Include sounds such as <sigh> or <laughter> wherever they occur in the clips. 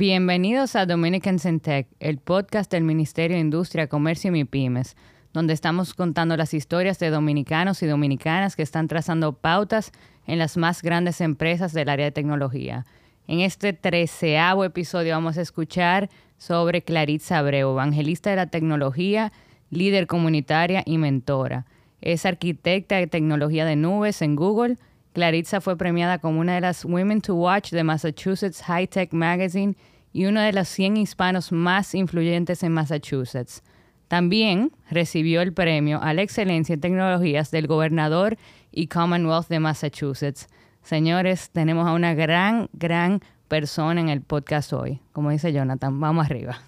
Bienvenidos a Dominicans in Tech, el podcast del Ministerio de Industria, Comercio y MIPIMES, donde estamos contando las historias de dominicanos y dominicanas que están trazando pautas en las más grandes empresas del área de tecnología. En este treceavo episodio vamos a escuchar sobre Claritza Abreu, evangelista de la tecnología, líder comunitaria y mentora. Es arquitecta de tecnología de nubes en Google, Claritza fue premiada como una de las Women to Watch de Massachusetts High Tech Magazine y uno de los 100 hispanos más influyentes en Massachusetts. También recibió el premio a la excelencia en tecnologías del gobernador y Commonwealth de Massachusetts. Señores, tenemos a una gran, gran persona en el podcast hoy. Como dice Jonathan, vamos arriba.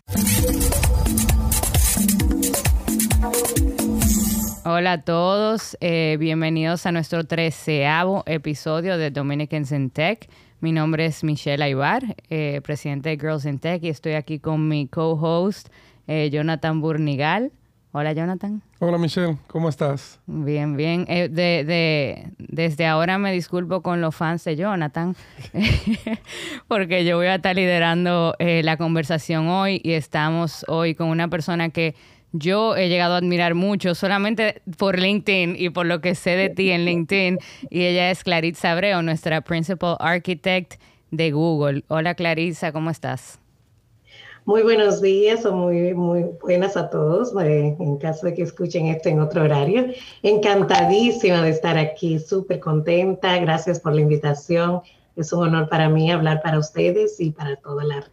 Hola a todos, eh, bienvenidos a nuestro treceavo episodio de Dominicans in Tech. Mi nombre es Michelle Aybar, eh, presidente de Girls in Tech, y estoy aquí con mi co-host, eh, Jonathan Burnigal. Hola, Jonathan. Hola, Michelle, ¿cómo estás? Bien, bien. de, desde ahora me disculpo con los fans de Jonathan, <laughs> porque yo voy a estar liderando la conversación hoy y estamos hoy con una persona que yo he llegado a admirar mucho solamente por LinkedIn y por lo que sé de ti en LinkedIn. Y ella es Claritza Abreu, nuestra Principal Architect de Google. Hola Clarissa, ¿cómo estás? Muy buenos días o muy, muy buenas a todos, eh, en caso de que escuchen esto en otro horario. Encantadísima de estar aquí, súper contenta. Gracias por la invitación. Es un honor para mí hablar para ustedes y para toda la,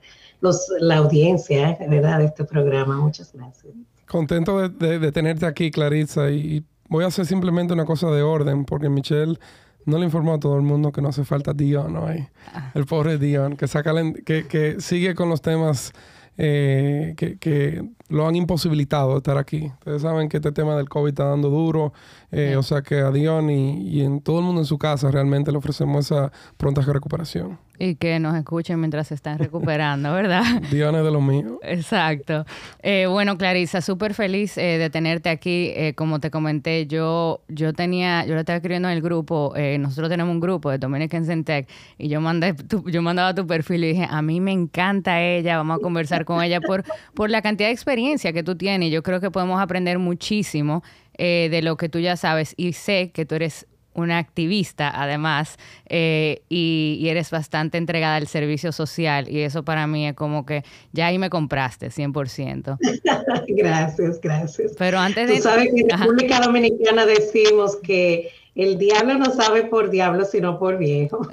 la audiencia ¿verdad? de este programa. Muchas gracias. Contento de, tenerte aquí, Clarissa, y voy a hacer simplemente una cosa de orden, porque Michelle no le informó a todo el mundo que no hace falta Dion hoy. Ah. El pobre Dion, que, saca que, que sigue con los temas eh, que, lo han imposibilitado estar aquí. Ustedes saben que este tema del COVID está dando duro, eh, o sea que a Dion y, y, en todo el mundo en su casa realmente le ofrecemos esa pronta recuperación. Y que nos escuchen mientras se están recuperando, <laughs> ¿verdad? <laughs> Dios de lo mío. Exacto. Eh, bueno, Clarisa, súper feliz eh, de tenerte aquí. Como te comenté, yo, yo tenía, yo lo estaba escribiendo en el grupo, nosotros tenemos un grupo de Dominicans in Tech, y yo mandé yo mandaba tu perfil y dije, a mí me encanta ella, vamos a conversar con ella por, por la cantidad de experiencia que tú tienes. Yo creo que podemos aprender muchísimo de lo que tú ya sabes y sé que tú eres una activista además eh, y, eres bastante entregada al servicio social y eso para mí es como que ya ahí me compraste 100%. <laughs> gracias, gracias. Pero antes de... Tú sabes que en República Dominicana decimos que el diablo no sabe por diablo, sino por viejo.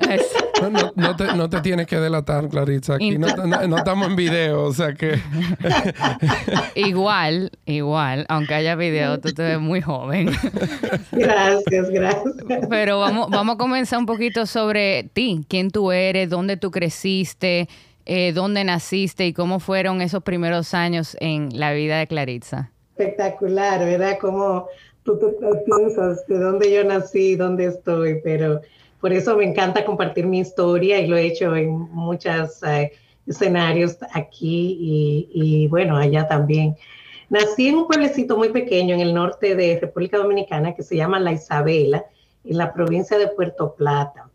No, te, tienes que delatar, Claritza. Aquí no, estamos en video, o sea que... <laughs> igual, igual, aunque haya video, tú te ves muy joven. Gracias, gracias. Pero vamos, vamos a comenzar un poquito sobre ti, quién tú eres, dónde tú creciste, eh, dónde naciste y cómo fueron esos primeros años en la vida de Claritza. Espectacular, ¿verdad? Como tú, piensas de dónde yo nací, dónde estoy, pero por eso me encanta compartir mi historia y lo he hecho en muchos eh, escenarios aquí y, y, bueno, allá también. Nací en un pueblecito muy pequeño en el norte de República Dominicana que se llama La Isabela, en la provincia de Puerto Plata.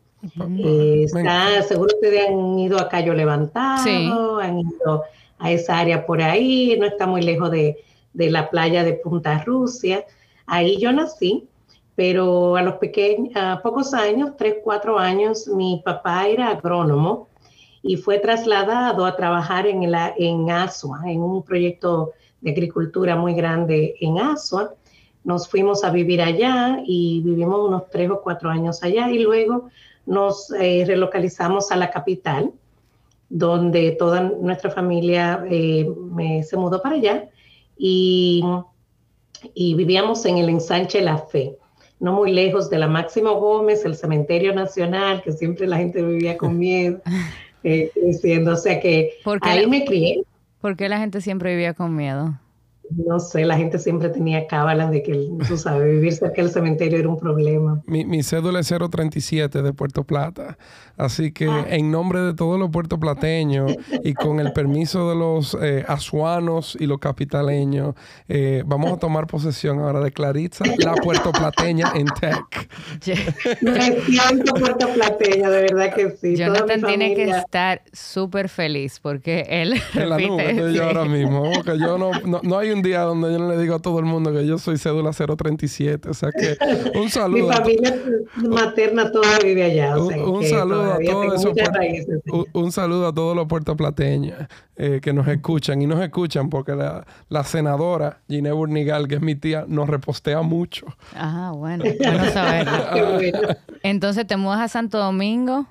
Eh, está, seguro ustedes han ido a Cayo Levantado, han ido a esa área por ahí, no está muy lejos de, de la playa de Punta Rusia. Ahí yo nací, pero a los pequeños, a pocos años, tres, cuatro años, mi papá era agrónomo y fue trasladado a trabajar en, la, en Asua, en un proyecto de agricultura muy grande en Asua. Nos fuimos a vivir allá y vivimos unos tres o cuatro años allá y luego nos eh, relocalizamos a la capital, donde toda nuestra familia eh, se mudó para allá y y vivíamos en el ensanche La Fe, no muy lejos de la Máximo Gómez, el Cementerio Nacional, que siempre la gente vivía con miedo, <laughs> eh, diciendo, o sea que ahí me crié. ¿Por qué la gente siempre vivía con miedo? No sé, la gente siempre tenía cábalas de que, tú sabes, vivir cerca del cementerio era un problema. Mi, mi cédula es 037 de Puerto Plata. Así que ah. en nombre de todos los puertoplateños <laughs> y con el permiso de los eh, azuanos y los capitaleños, eh, vamos a tomar posesión ahora de Claritza, la puertoplateña en tech. <laughs> Me siento puertoplateña, de verdad que sí. Jonathan tiene que estar súper feliz porque él en la nube estoy yo ahora mismo. Que yo no, no, hay un día donde yo no le digo a todo el mundo que yo soy cédula 037. O sea que <laughs> un saludo. Mi familia materna toda vive allá. un saludo un, saludo a todos los puertoplateños eh, que nos escuchan y nos escuchan porque la, senadora Gine Burnigal, que es mi tía, nos repostea mucho. Ah, bueno, <laughs> bueno saberlo. <laughs> Entonces, ¿te mudas a Santo Domingo?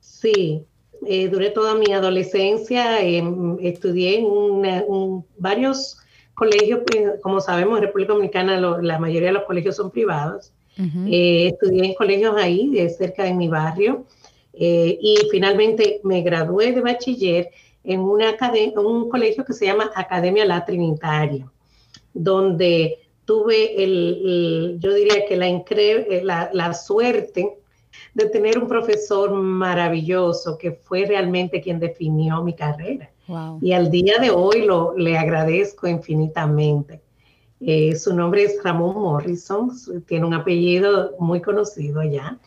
Sí, eh, duré toda mi adolescencia, em, estudié en varios colegios, pues, como sabemos, en República Dominicana la mayoría de los colegios son privados. Eh, estudié en colegios ahí, de cerca de mi barrio. Eh, y finalmente me gradué de bachiller en una un colegio que se llama Academia La Trinitaria, donde tuve el, yo diría que la, eh, la, la, suerte de tener un profesor maravilloso que fue realmente quien definió mi carrera. Y al día de hoy lo, le agradezco infinitamente. Eh, su nombre es Ramón Morrison, tiene un apellido muy conocido allá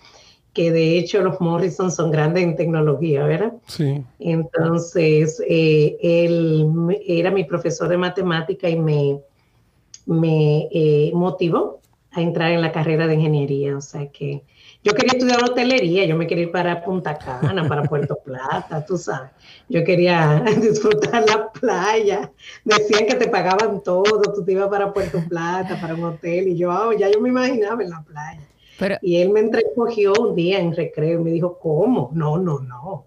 que de hecho los Morrison son grandes en tecnología, ¿verdad? Sí. Entonces, eh, él era mi profesor de matemática y me, me eh, motivó a entrar en la carrera de ingeniería. O sea que yo quería estudiar hotelería, yo me quería ir para Punta Cana, para Puerto <laughs> Plata, tú sabes. Yo quería <laughs> disfrutar la playa. Decían que te pagaban todo, tú te ibas para Puerto Plata, para un hotel, y yo, oh, ya yo me imaginaba en la playa y él me entrecogió un día en recreo y me dijo, ¿cómo? No, no, no.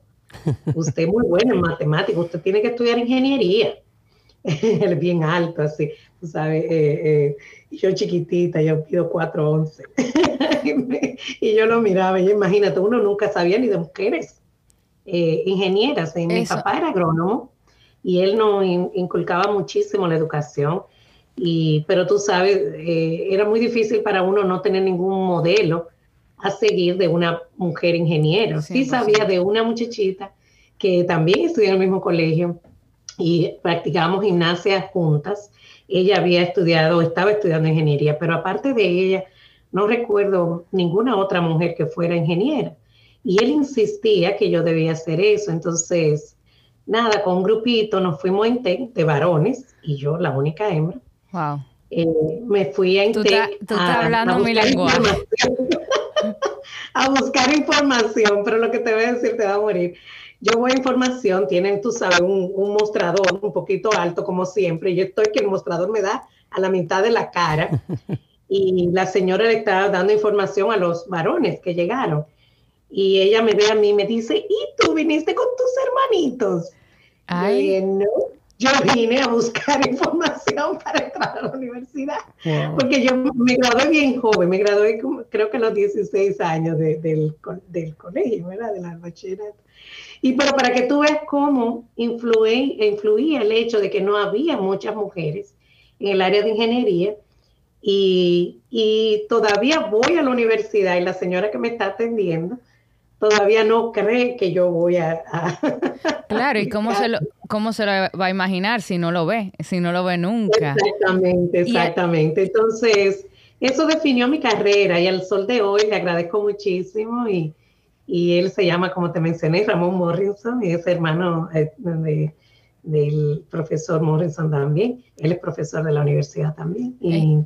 Usted es muy bueno en matemáticas, usted tiene que estudiar ingeniería. <laughs> él bien alto, así, sabes, eh, eh, yo chiquitita, yo pido 4'11". <laughs> y yo lo miraba, y imagínate, uno nunca sabía ni de mujeres eh, ingenieras. mi papá era agrónomo y él nos inculcaba muchísimo la educación y, pero tú sabes, eh, era muy difícil para uno no tener ningún modelo a seguir de una mujer ingeniera. Sí, sabía de una muchachita que también estudió en el mismo colegio y practicábamos gimnasia juntas. Ella había estudiado, estaba estudiando ingeniería, pero aparte de ella, no recuerdo ninguna otra mujer que fuera ingeniera. Y él insistía que yo debía hacer eso. Entonces, nada, con un grupito nos fuimos en de varones y yo, la única hembra. Wow. Eh, me fui a Tú, estás hablando mi lenguaje. <laughs> a buscar información, pero lo que te voy a decir te va a morir. Yo voy a información, tienen, tú sabes, un, un, mostrador un poquito alto como siempre. Yo estoy que el mostrador me da a la mitad de la cara. <laughs> y la señora le estaba dando información a los varones que llegaron. Y ella me ve a mí y me dice, ¿y tú viniste con tus hermanitos? Ay. no, yo vine a buscar <laughs> información para entrar a la universidad, porque yo me gradué bien joven, me gradué creo que a los 16 años del, del, colegio, ¿verdad? De la bachillerato. Y pero para que tú veas cómo influía, influía el hecho de que no había muchas mujeres en el área de ingeniería, y, y todavía voy a la universidad y la señora que me está atendiendo, todavía no cree que yo voy a... <laughs> claro, ¿y cómo se, lo, cómo se lo va a imaginar si no lo ve, si no lo ve nunca? Exactamente, exactamente. Entonces, eso definió mi carrera y al sol de hoy le agradezco muchísimo y, y él se llama, como te mencioné, Ramón Morrison y es hermano eh, de, del profesor Morrison también. Él es profesor de la universidad también. Y,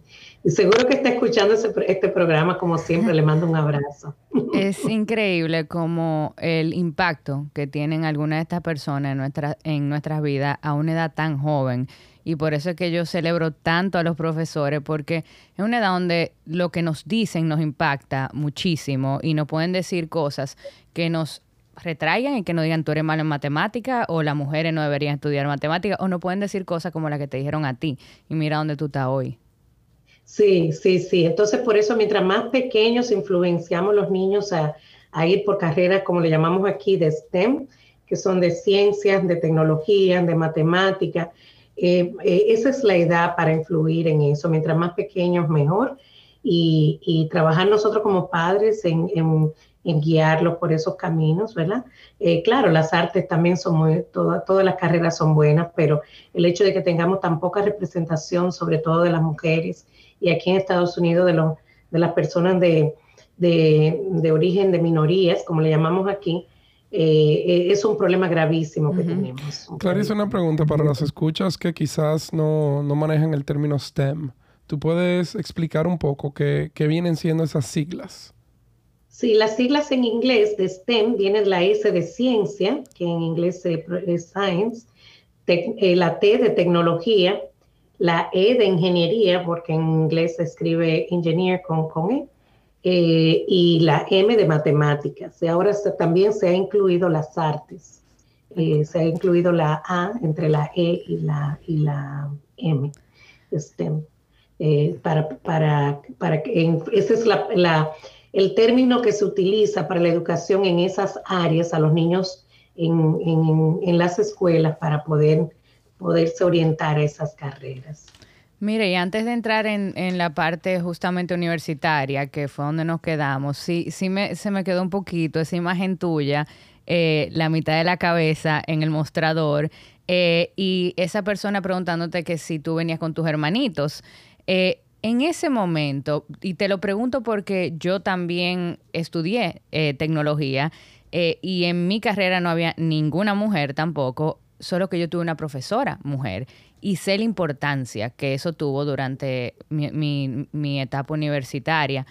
seguro que está escuchando este programa, como siempre, le mando un abrazo. <laughs> Es increíble como el impacto que tienen algunas de estas personas en, nuestra, en nuestras vidas a una edad tan joven. Y por eso es que yo celebro tanto a los profesores, porque es una edad donde lo que nos dicen nos impacta muchísimo y nos pueden decir cosas que nos retraigan y que no digan tú eres malo en matemática o las mujeres no deberían estudiar matemática o no pueden decir cosas como las que te dijeron a ti y mira dónde tú estás hoy. Sí, sí, sí. Entonces por eso mientras más pequeños influenciamos los niños a, a ir por carreras como le llamamos aquí de STEM, que son de ciencias, de tecnología, de matemática, esa es la edad para influir en eso. Mientras más pequeños, mejor. Y, trabajar nosotros como padres en, en guiarlos por esos caminos, ¿verdad? Eh, claro, las artes también son muy, todas las carreras son buenas, pero el hecho de que tengamos tan poca representación, sobre todo de las mujeres, y aquí en Estados Unidos de, de las personas de, de, origen de minorías, como le llamamos aquí, eh, es un problema gravísimo que tenemos. Clarice, una pregunta para las escuchas que quizás no, no, manejan el término STEM. ¿Tú puedes explicar un poco qué, qué vienen siendo esas siglas? Sí, las siglas en inglés de STEM vienen la S de ciencia, que en inglés es science, eh, la T de tecnología, la E de ingeniería, porque en inglés se escribe engineer con, con E, eh, y la M de matemáticas. Y ahora también se ha incluido las artes. Eh, se ha incluido la A entre la E y la, M, STEM. para, para, para que esa es el término que se utiliza para la educación en esas áreas a los niños en, las escuelas para poder poderse orientar a esas carreras. Mire, y antes de entrar en, la parte justamente universitaria, que fue donde nos quedamos, sí, sí me, se me quedó un poquito esa imagen tuya, eh, la mitad de la cabeza en el mostrador, eh, y esa persona preguntándote que si tú venías con tus hermanitos. Eh, en ese momento, y te lo pregunto porque yo también estudié tecnología y en mi carrera no había ninguna mujer tampoco, solo que yo tuve una profesora mujer y sé la importancia que eso tuvo durante mi, etapa universitaria,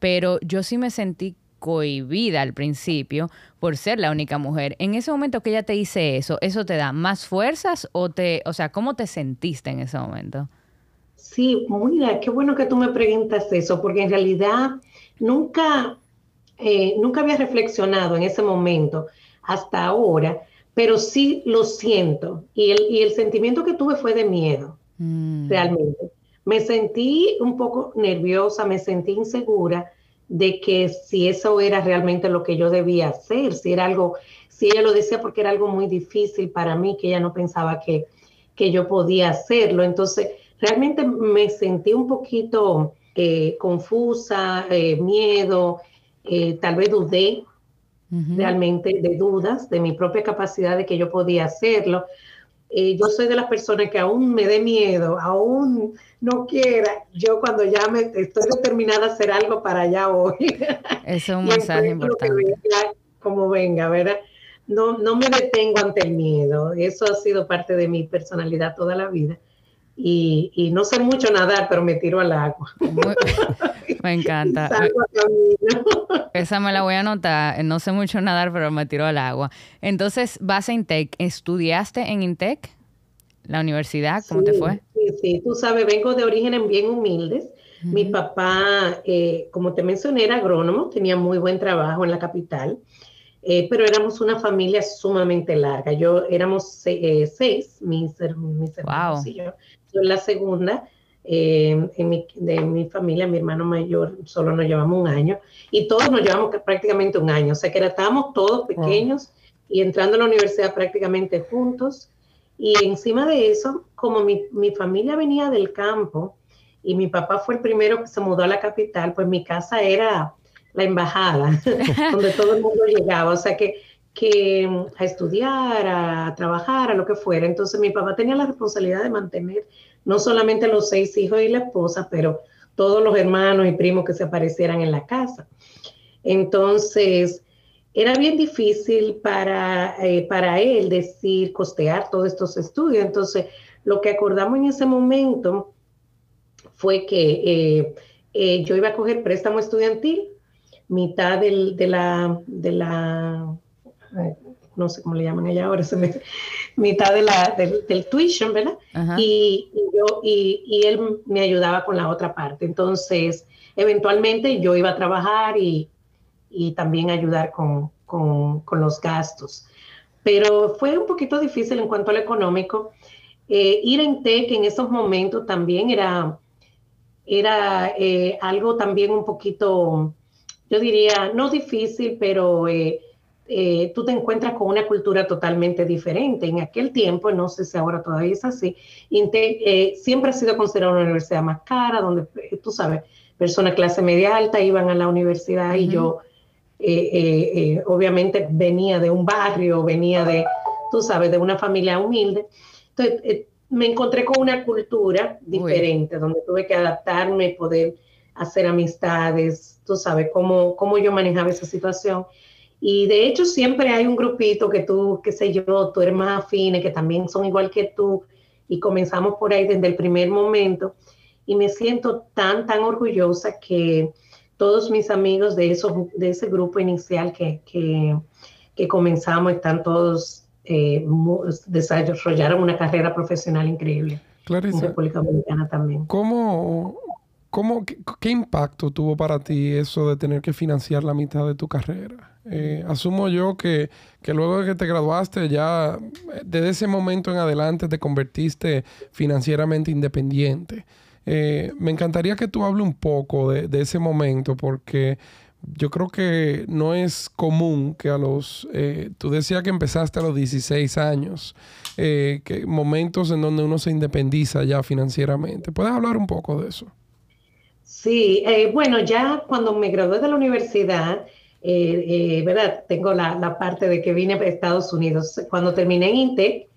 pero yo sí me sentí cohibida al principio por ser la única mujer. En ese momento que ella te dice eso, ¿eso te da más fuerzas o te, o sea, cómo te sentiste en ese momento? Sí, mira, qué bueno que tú me preguntas eso, porque en realidad nunca, eh, nunca había reflexionado en ese momento hasta ahora, pero sí lo siento. Y el, y el sentimiento que tuve fue de miedo, mm. realmente. Me sentí un poco nerviosa, me sentí insegura de que si eso era realmente lo que yo debía hacer, si era algo, si ella lo decía porque era algo muy difícil para mí, que ella no pensaba que, que yo podía hacerlo. Entonces, realmente me sentí un poquito eh, confusa, eh, miedo, eh, tal vez dudé realmente de dudas de mi propia capacidad de que yo podía hacerlo. yo soy de las personas que aún me dé miedo, aún no quiera, yo cuando ya me estoy determinada a hacer algo para allá hoy. Eso es un <laughs> mensaje importante. como venga, ¿verdad? No, no me detengo ante el miedo. Eso ha sido parte de mi personalidad toda la vida y, no sé mucho nadar, pero me tiro al agua. <laughs> me encanta. <laughs> <laughs> Esa me la voy a anotar. No sé mucho nadar, pero me tiro al agua. Entonces, vas a Intec. ¿Estudiaste en Intec? ¿La universidad? ¿Cómo te fue? Sí, sí. Tú sabes, vengo de orígenes bien humildes. Mi papá, eh, como te mencioné, era agrónomo, tenía muy buen trabajo en la capital. Eh, pero éramos una familia sumamente larga. Yo éramos eh, seis, mis, mis hermanos y yo la segunda. Eh, en mi, de mi familia, mi hermano mayor, solo nos llevamos un año y todos nos llevamos prácticamente un año, o sea que estábamos todos pequeños y entrando a la universidad prácticamente juntos. Y encima de eso, como mi, mi, familia venía del campo y mi papá fue el primero que se mudó a la capital, pues mi casa era la embajada, <laughs> donde todo el mundo llegaba, o sea que, que a estudiar, a trabajar, a lo que fuera. Entonces mi papá tenía la responsabilidad de mantener no solamente los seis hijos y la esposa, pero todos los hermanos y primos que se aparecieran en la casa. Entonces, era bien difícil para, eh, para él decir, costear todos estos estudios. Entonces, lo que acordamos en ese momento fue que eh, eh, yo iba a coger préstamo estudiantil, mitad de la, de la no sé cómo le llaman allá ahora, se me, mitad de la, del, tuition, ¿verdad? Y, yo, y, él me ayudaba con la otra parte. Entonces, eventualmente yo iba a trabajar y, también ayudar con, los gastos. Pero fue un poquito difícil en cuanto al económico. Eh, ir en TEC en esos momentos también era, era eh, algo también un poquito, yo diría, no difícil, pero... Eh, eh, tú te encuentras con una cultura totalmente diferente. En aquel tiempo, no sé si ahora todavía es así, eh, siempre ha sido considerada una universidad más cara, donde eh, tú sabes, personas clase media alta iban a la universidad y yo obviamente venía de un barrio, venía de, tú sabes, de una familia humilde. Entonces, me encontré con una cultura diferente, donde tuve que adaptarme, poder hacer amistades, tú sabes, cómo, cómo yo manejaba esa situación. Y de hecho siempre hay un grupito que tú, qué sé yo, tú eres más afines, que también son igual que tú, y comenzamos por ahí desde el primer momento. Y me siento tan, tan orgullosa que todos mis amigos de, eso, de ese grupo inicial que, que, que comenzamos están todos, eh, desarrollaron una carrera profesional increíble. Clarissa, en República Dominicana también. ¿Cómo, cómo, qué impacto tuvo para ti eso de tener que financiar la mitad de tu carrera? Eh, asumo yo que, luego de que te graduaste, ya desde ese momento en adelante te convertiste financieramente independiente. Eh, me encantaría que tú hables un poco de, ese momento porque yo creo que no es común que a los... Eh, tú decías que empezaste a los 16 años, que momentos en donde uno se independiza ya financieramente. ¿Puedes hablar un poco de eso? Sí, bueno, ya cuando me gradué de la universidad, eh, eh, ¿verdad? Tengo la, parte de que vine a Estados Unidos. Cuando terminé en INTEC,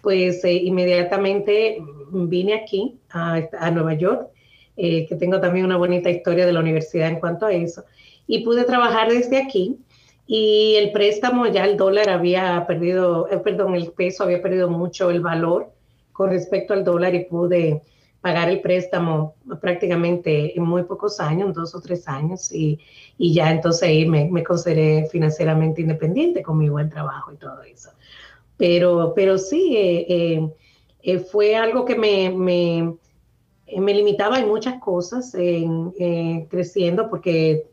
pues eh, inmediatamente vine aquí a, Nueva York, que tengo también una bonita historia de la universidad en cuanto a eso, y pude trabajar desde aquí. Y el préstamo, ya el dólar había perdido, perdón, el peso había perdido mucho el valor con respecto al dólar y pude pagar el préstamo prácticamente en muy pocos años, dos o tres años, y, y ya entonces ahí me, consideré financieramente independiente con mi buen trabajo y todo eso. Pero, pero sí, eh, eh, eh, fue algo que me, me, me, limitaba en muchas cosas, en, creciendo, porque,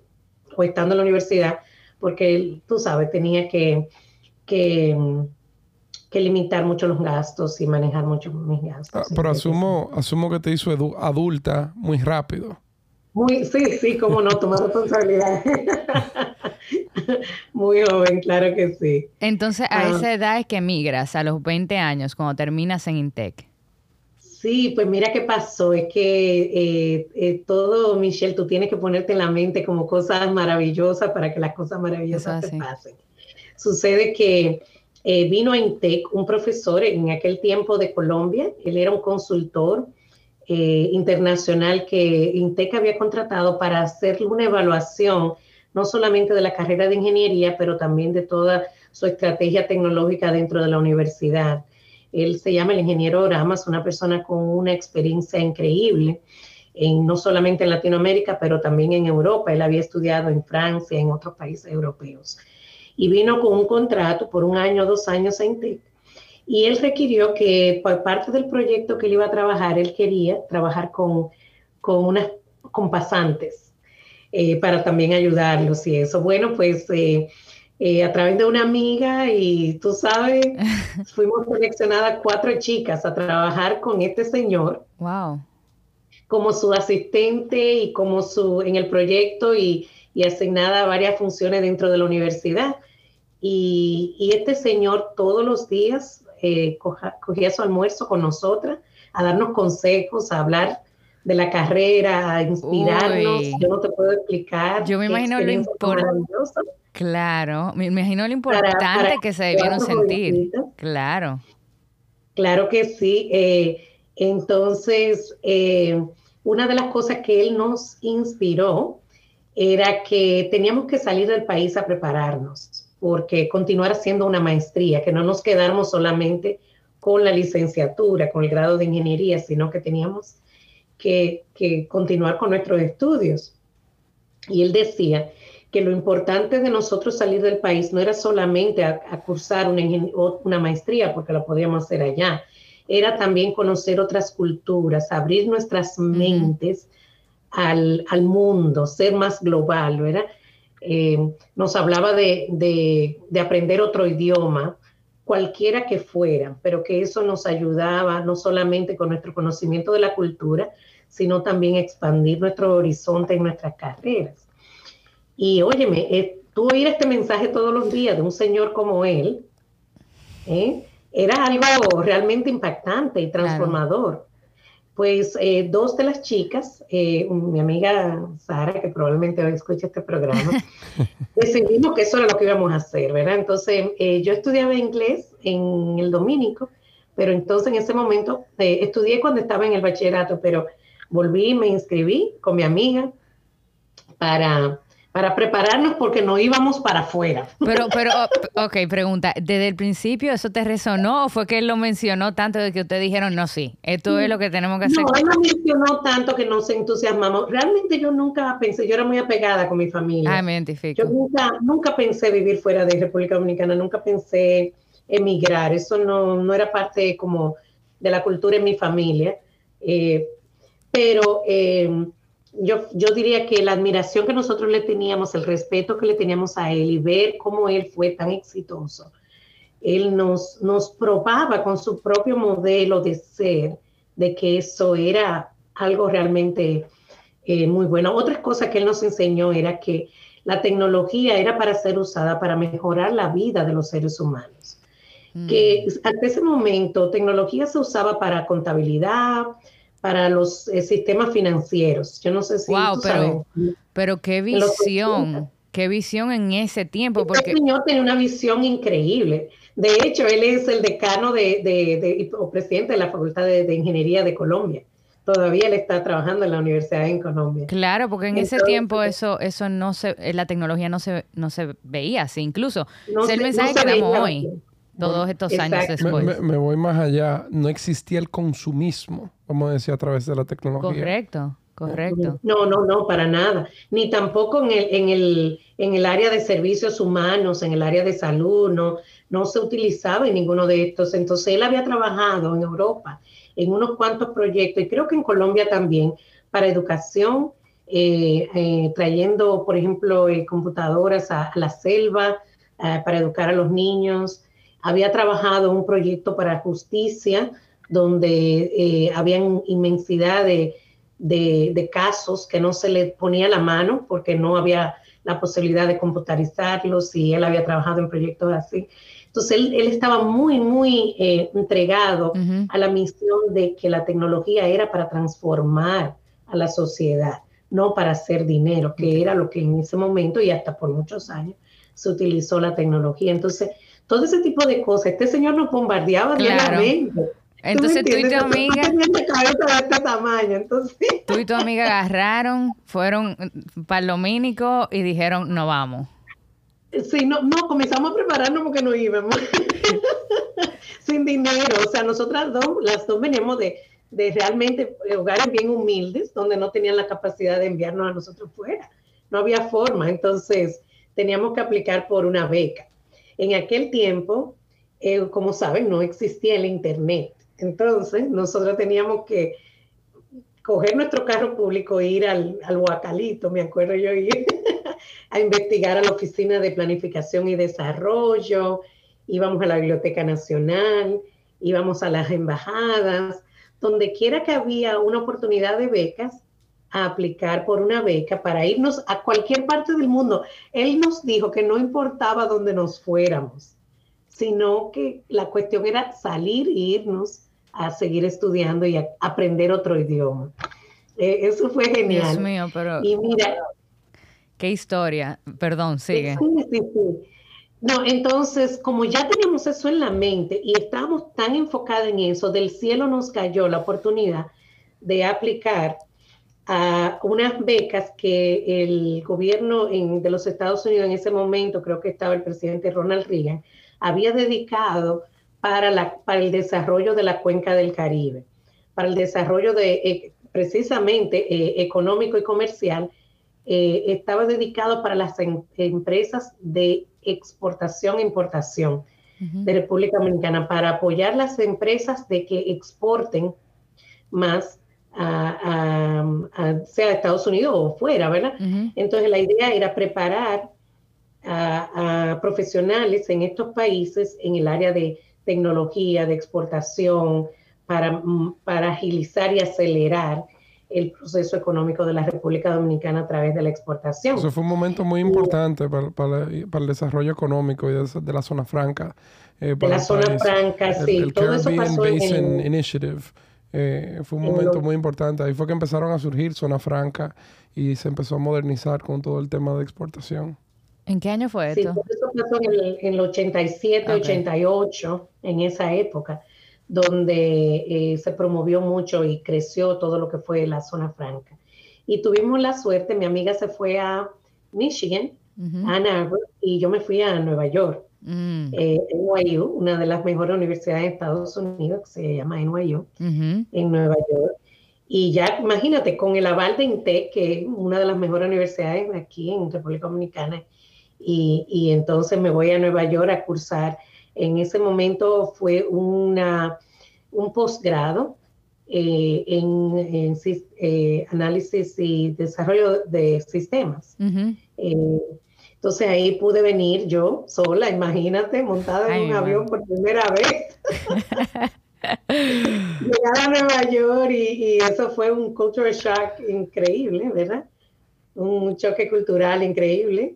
o estando en la universidad, porque tú sabes, tenía que, que que limitar mucho los gastos y manejar mucho mis gastos. Ah, pero asumo, asumo que te hizo adulta muy rápido. Muy, sí, sí, cómo no, tomar responsabilidad. <laughs> muy joven, claro que sí. Entonces, a ah. esa edad es que migras, a los 20 años, cuando terminas en Intec. Sí, pues mira qué pasó, es que eh, eh, todo, Michelle, tú tienes que ponerte en la mente como cosas maravillosas para que las cosas maravillosas te pasen. Sucede que eh, vino a INTEC un profesor en aquel tiempo de Colombia, él era un consultor eh, internacional que INTEC había contratado para hacer una evaluación no solamente de la carrera de ingeniería, pero también de toda su estrategia tecnológica dentro de la universidad. Él se llama el ingeniero Oramas, una persona con una experiencia increíble, en, no solamente en Latinoamérica, pero también en Europa. Él había estudiado en Francia, en otros países europeos y vino con un contrato por un año, dos años en TEC. Y él requirió que por parte del proyecto que él iba a trabajar, él quería trabajar con, con unas con pasantes eh, para también ayudarlos y eso. Bueno, pues eh, eh, a través de una amiga y tú sabes, <laughs> fuimos seleccionadas cuatro chicas a trabajar con este señor. Wow. Como su asistente y como su en el proyecto y, y asignada a varias funciones dentro de la universidad. Y, este señor todos los días eh, cogía su almuerzo con nosotras a darnos consejos, a hablar de la carrera, a inspirarnos. Yo no te puedo explicar. Yo me imagino lo importante. Claro, me imagino lo importante que se debieron sentir. Claro. Claro que sí. Eh, entonces, eh, una de las cosas que él nos inspiró era que teníamos que salir del país a prepararnos porque continuar haciendo una maestría, que no nos quedáramos solamente con la licenciatura, con el grado de ingeniería, sino que teníamos que, continuar con nuestros estudios. Y él decía que lo importante de nosotros salir del país no era solamente a, cursar una, una, maestría, porque lo podíamos hacer allá, era también conocer otras culturas, abrir nuestras mentes al, al, mundo, ser más global, ¿verdad? Eh, nos hablaba de, aprender otro idioma, cualquiera que fuera, pero que eso nos ayudaba no solamente con nuestro conocimiento de la cultura, sino también expandir nuestro horizonte en nuestras carreras. Y óyeme, tú oír este mensaje todos los días de un señor como él, ¿eh? era algo realmente impactante y transformador. Pues eh, dos de las chicas, eh, mi amiga Sara, que probablemente hoy escucha este programa, <laughs> decidimos que eso era lo que íbamos a hacer, ¿verdad? Entonces, yo estudiaba inglés en el Domínico, pero entonces en ese momento estudié cuando estaba en el bachillerato, pero volví y me inscribí con mi amiga para para prepararnos porque no íbamos para afuera. Pero, <laughs> pero, ok, pregunta, ¿desde el principio eso te resonó o fue que él lo mencionó tanto de que ustedes dijeron, no, sí, esto es lo que tenemos que hacer? No, él no mencionó tanto que nos entusiasmamos. Realmente yo nunca pensé, yo era muy apegada con mi familia. Ah, me identifico. Yo nunca, nunca pensé vivir fuera de República Dominicana, nunca pensé emigrar, eso no, no era parte como de la cultura en mi familia. Eh, pero... Eh, yo, yo diría que la admiración que nosotros le teníamos, el respeto que le teníamos a él y ver cómo él fue tan exitoso, él nos, nos probaba con su propio modelo de ser, de que eso era algo realmente eh, muy bueno. Otra cosa que él nos enseñó era que la tecnología era para ser usada para mejorar la vida de los seres humanos. Que mm. hasta ese momento tecnología se usaba para contabilidad, para los eh, sistemas financieros. Yo no sé si wow, pero, pero qué visión, qué visión en ese tiempo. Este porque... señor tiene una visión increíble. De hecho, él es el decano de, de, o presidente de la Facultad de, Ingeniería de Colombia. Todavía él está trabajando en la universidad en Colombia. Claro, porque en ese tiempo eso, eso no se, eh, la tecnología no se, no se veía así. Incluso es el mensaje que damos hoy todos estos años después. Me, voy más allá. No existía el consumismo, vamos a decir, a través de la tecnología. Correcto, correcto. No, no, no, para nada. Ni tampoco en el, en el, en el área de servicios humanos, en el área de salud, no, no se utilizaba en ninguno de estos. Entonces, él había trabajado en Europa en unos cuantos proyectos, y creo que en Colombia también, para educación, eh, eh, trayendo, por ejemplo, eh, computadoras a, la selva para educar a los niños había trabajado un proyecto para justicia donde eh, había inmensidad de, casos que no se le ponía la mano porque no había la posibilidad de computarizarlos y él había trabajado en proyectos así. Entonces él, estaba muy, muy eh, entregado a la misión de que la tecnología era para transformar a la sociedad, no para hacer dinero, que era lo que en ese momento y hasta por muchos años se utilizó la tecnología. Entonces, todo ese tipo de cosas. Este señor nos bombardeaba diariamente. Entonces tú, y tu amiga. Este tamaño, entonces... Tú y tu amiga agarraron, fueron para el domínico y dijeron, no vamos. Sí, no, no, comenzamos a prepararnos porque no íbamos. <laughs> Sin dinero. O sea, nosotras dos, las dos veníamos de, de realmente hogares bien humildes, donde no tenían la capacidad de enviarnos a nosotros fuera. No había forma. Entonces, teníamos que aplicar por una beca. En aquel tiempo, eh, como saben, no existía el Internet. Entonces, nosotros teníamos que coger nuestro carro público e ir al, al Huacalito, me acuerdo yo, ir <laughs> a investigar a la Oficina de Planificación y Desarrollo, íbamos a la Biblioteca Nacional, íbamos a las embajadas, donde quiera que había una oportunidad de becas, a aplicar por una beca para irnos a cualquier parte del mundo. Él nos dijo que no importaba dónde nos fuéramos, sino que la cuestión era salir e irnos a seguir estudiando y a aprender otro idioma. Eh, eso fue genial. Dios mío, pero... Y mira... Qué historia. Perdón, sigue. Sí, sí, sí. No, entonces, como ya teníamos eso en la mente y estábamos tan enfocados en eso, del cielo nos cayó la oportunidad de aplicar a unas becas que el gobierno de los Estados Unidos en ese momento, creo que estaba el presidente Ronald Reagan, había dedicado para, la, para el desarrollo de la cuenca del Caribe, para el desarrollo de eh, precisamente eh, económico y comercial, eh, estaba dedicado para las em, empresas de exportación e importación de República Dominicana, para apoyar las empresas de que exporten más a, sea Estados Unidos o fuera, ¿verdad? Entonces la idea era preparar a, profesionales en estos países en el área de tecnología, de exportación, para, para agilizar y acelerar el proceso económico de la República Dominicana a través de la exportación. Eso fue un momento muy importante para, para, el desarrollo económico y de, la zona franca. Eh, de la zona franca, sí. El, Todo eso pasó Basin Initiative eh, fue un momento muy importante. Ahí fue que empezaron a surgir zona franca y se empezó a modernizar con todo el tema de exportación. ¿En qué año fue esto? Sí, eso pasó en el, en el 87, 88, en esa época donde eh, se promovió mucho y creció todo lo que fue la zona franca. Y tuvimos la suerte, mi amiga se fue a Michigan, a Ann Arbor, y yo me fui a Nueva York, mm. eh, NYU, una de las mejores universidades de Estados Unidos, que se llama NYU, en Nueva York. Y ya, imagínate, con el aval de INTEC, que es una de las mejores universidades aquí en República Dominicana, y, y entonces me voy a Nueva York a cursar en ese momento fue una, un posgrado eh, en, eh, análisis y desarrollo de sistemas. Eh, entonces ahí pude venir yo sola, imagínate, montada en un avión por primera vez. <laughs> Llegar a Nueva York y, eso fue un culture shock increíble, ¿verdad? Un choque cultural increíble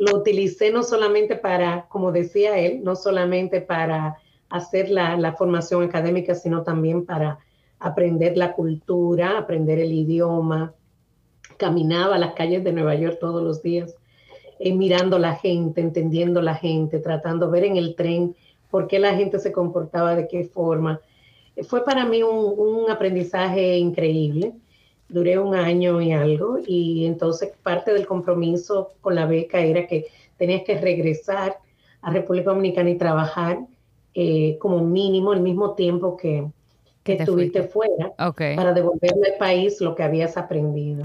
lo utilicé no solamente para, como decía él, no solamente para hacer la, formación académica, sino también para aprender la cultura, aprender el idioma. Caminaba las calles de Nueva York todos los días, eh, mirando la gente, entendiendo la gente, tratando de ver en el tren por qué la gente se comportaba, de qué forma. fue para mí un aprendizaje increíble duré un año y algo y entonces parte del compromiso con la beca era que tenías que regresar a República Dominicana y trabajar eh, como mínimo el mismo tiempo que, que estuviste fuera para devolverle al país lo que habías aprendido.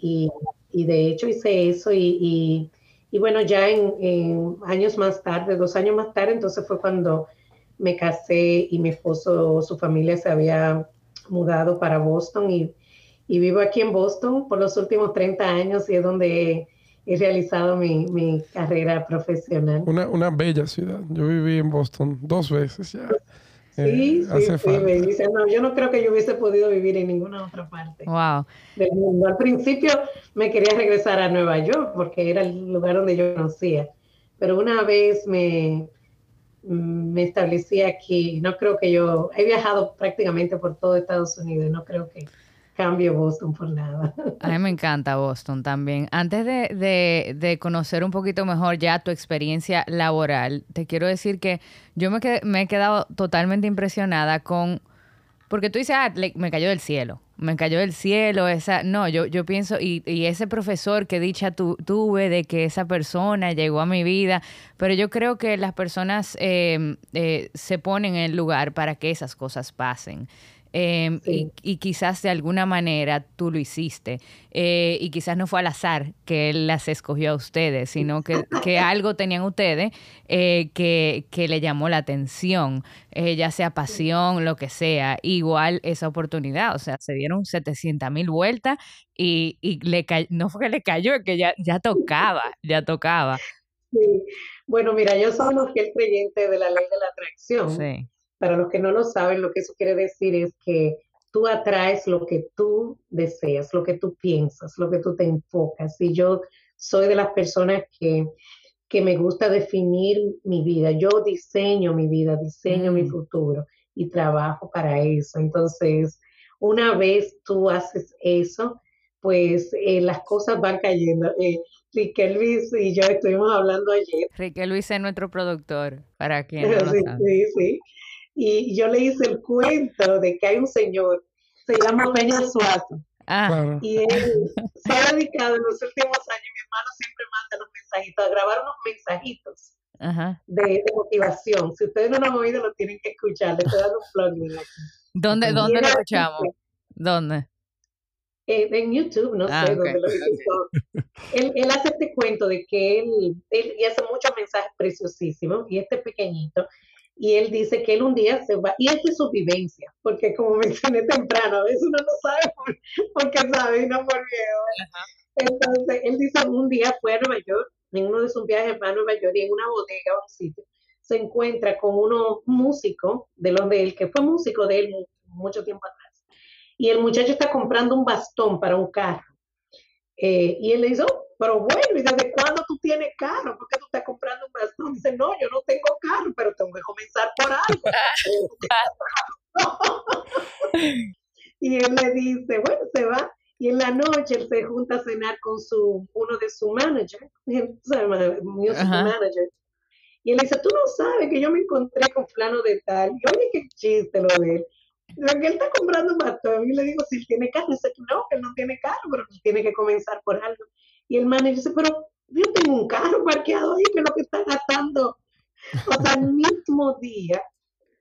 Y, y, de hecho hice eso y, y, bueno, ya en, años más tarde, dos años más tarde, entonces fue cuando me casé y mi esposo, su familia se había mudado para Boston y y vivo aquí en Boston por los últimos 30 años y es donde he, realizado mi, mi, carrera profesional. Una, una bella ciudad. Yo viví en Boston dos veces ya. Sí, eh, sí, sí, me dice, no, yo no creo que yo hubiese podido vivir en ninguna otra parte wow. del mundo. Al principio me quería regresar a Nueva York porque era el lugar donde yo conocía, pero una vez me, me establecí aquí, no creo que yo, he viajado prácticamente por todo Estados Unidos, no creo que cambio Boston por nada. <laughs> A mí me encanta Boston también. Antes de, de, conocer un poquito mejor ya tu experiencia laboral, te quiero decir que yo me, me he quedado totalmente impresionada con, porque tú dices, ah, me cayó del cielo, me cayó del cielo, esa, no, yo, yo pienso, y, y ese profesor que dicha tu, tuve de que esa persona llegó a mi vida, pero yo creo que las personas eh, eh, se ponen en el lugar para que esas cosas pasen. Em, y, quizás de alguna manera tú lo hiciste. Eh, y quizás no fue al azar que él las escogió a ustedes, sino que, que algo tenían ustedes eh, que, que, le llamó la atención, eh, ya sea pasión, lo que sea. Igual esa oportunidad, o sea, se dieron 700 mil vueltas y, y le no fue que le cayó, es que ya, ya tocaba, ya tocaba. Sí. Bueno, mira, yo soy un fiel creyente de la ley de la atracción. Sí. Para los que no lo saben, lo que eso quiere decir es que tú atraes lo que tú deseas, lo que tú piensas, lo que tú te enfocas. Y yo soy de las personas que, que me gusta definir mi vida. Yo diseño mi vida, diseño mi mm. futuro y trabajo para eso. Entonces, una vez tú haces eso, pues eh, las cosas van cayendo. Eh, Riquel Luis y yo estuvimos hablando ayer. Riquel Luis es nuestro productor, para quien no <laughs> lo sí, Sí, sí. Y yo le hice el cuento de que hay un señor, se llama Peña Suazo. Ah. Y él se ha dedicado en los últimos años, mi hermano siempre manda los mensajitos, a grabar unos mensajitos De, motivación. Si ustedes no lo han oído, lo tienen que escuchar. Les estoy dando un plugin aquí. <laughs> ¿Dónde, dónde lo escuchamos? ¿Dónde? Eh, en YouTube, no ah, sé dónde lo escuchó. él, él hace este cuento de que él, él y hace muchos mensajes preciosísimos, y este pequeñito, y él dice que él un día se va, y es de su vivencia, porque como mencioné temprano, a veces uno no sabe por, qué sabe y no por miedo. Entonces, él dice un día fue a Nueva York, en uno de sus viajes a Nueva York, y en una bodega o un sitio, se encuentra con uno músico de los de él, que fue músico de él mucho tiempo atrás. y el muchacho está comprando un bastón para un carro. Eh, y él le dice, oh, pero bueno, ¿y desde cuándo tú tienes carro? ¿Por qué tú estás comprando un bastón? Dice, no, yo no tengo <laughs> y él le dice, bueno, se va. Y en la noche él se junta a cenar con su, uno de su manager, music manager. Y él dice, tú no sabes que yo me encontré con fulano de tal. Y oye, qué chiste lo de él. Lo que él está comprando un bastón. Y le digo, si él tiene carro. Dice, no, que no tiene carro, pero tiene que comenzar por algo. Y el manager dice, pero yo tengo un carro parqueado ahí, que es lo que está gastando. O sea, el mismo día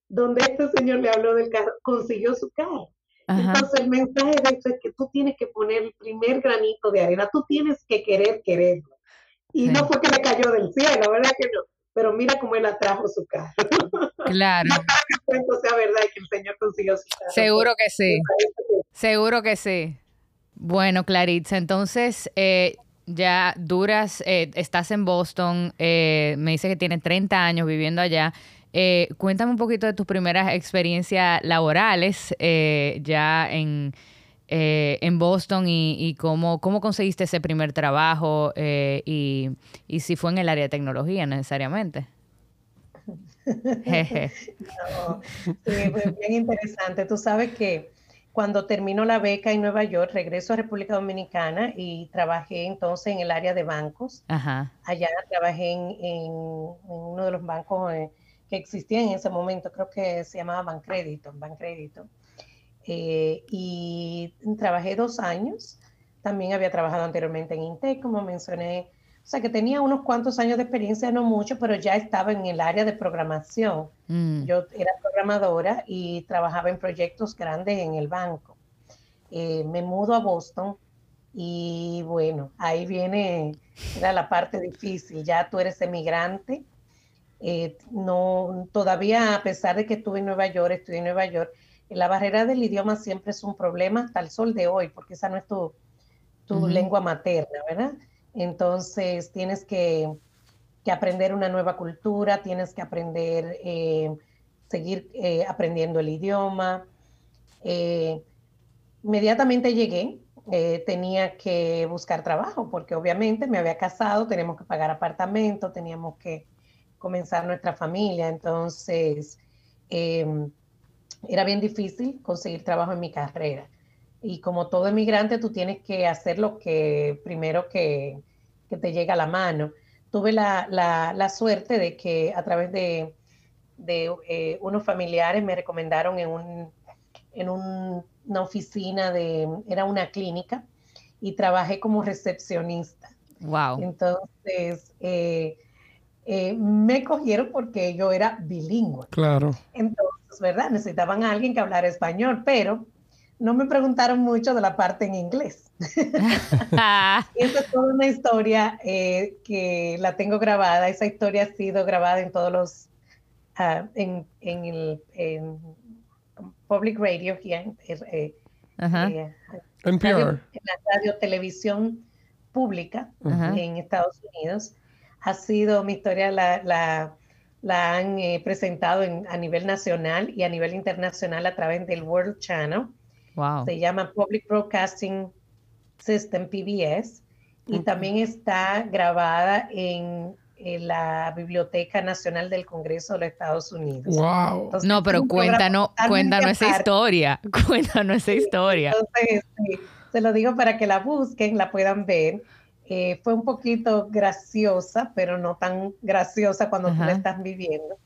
donde este señor le habló del carro, consiguió su carro. Entonces el mensaje de esto es que tú tienes que poner el primer granito de arena, tú tienes que querer quererlo. Y no fue que le cayó del cielo, ¿verdad que no? Pero mira cómo él atrajo su carro. Claro. no para que esto sea verdad y que el Señor consiguió su carro. Seguro que sí. Seguro que sí. Bueno, Claritza, entonces eh, ya duras, eh, estás en Boston, eh, me dice que tienes 30 años viviendo allá. Eh, cuéntame un poquito de tus primeras experiencias laborales ya en, en Boston y, cómo, cómo conseguiste ese primer trabajo y, y, si fue en el área de tecnología necesariamente. <laughs> no, sí, bien interesante. Tú sabes que cuando termino la beca en Nueva York, regreso a República Dominicana y trabajé entonces en el área de bancos. Allá trabajé en, uno de los bancos eh, que existían en ese momento, creo que se llamaba Bancrédito, Bancrédito. Eh, y trabajé dos años. También había trabajado anteriormente en Intec, como mencioné. O sea que tenía unos cuantos años de experiencia, no mucho, pero ya estaba en el área de programación. Mm. Yo era programadora y trabajaba en proyectos grandes en el banco. Eh, me mudo a Boston y bueno, ahí viene, era la parte difícil, ya tú eres emigrante. Eh, no, todavía a pesar de que estuve en Nueva York, estudié en Nueva York, la barrera del idioma siempre es un problema hasta el sol de hoy, porque esa no es tu, tu lengua materna, ¿verdad? Entonces tienes que aprender una nueva cultura, tienes que aprender, eh, seguir eh, aprendiendo el idioma. Eh, inmediatamente llegué, tenía que buscar trabajo, porque obviamente me había casado, teníamos que pagar apartamento, teníamos que comenzar nuestra familia, entonces em, era bien difícil conseguir trabajo en mi carrera. Y como todo emigrante, tú tienes que hacer lo que primero que, que te llega a la mano tuve la, suerte de que a través de, eh, unos familiares me recomendaron en, un, en una oficina de, era una clínica, y trabajé como recepcionista. Wow. Entonces, eh, eh, me cogieron porque yo era bilingüe. Claro. Entonces, ¿verdad? Necesitaban a alguien que hablara español, pero no me preguntaron mucho de la parte en inglés. <laughs> Esa es toda una historia eh, que la tengo grabada. Esa historia ha sido grabada en todos los, uh, en, en, el en public radio here, eh, eh, en la radio televisión pública en Estados Unidos. Ha sido mi historia, la, la, la han presentado en, a nivel nacional y a nivel internacional a través del World Channel. Se llama Public Broadcasting System, PBS, y también está grabada en, la Biblioteca Nacional del Congreso de los Estados Unidos. Wow. no, pero cuéntanos, cuéntanos esa historia, <laughs> cuéntanos esa historia. Entonces, se lo digo para que la busquen, la puedan ver. Eh, fue un poquito graciosa, pero no tan graciosa cuando tú la estás viviendo,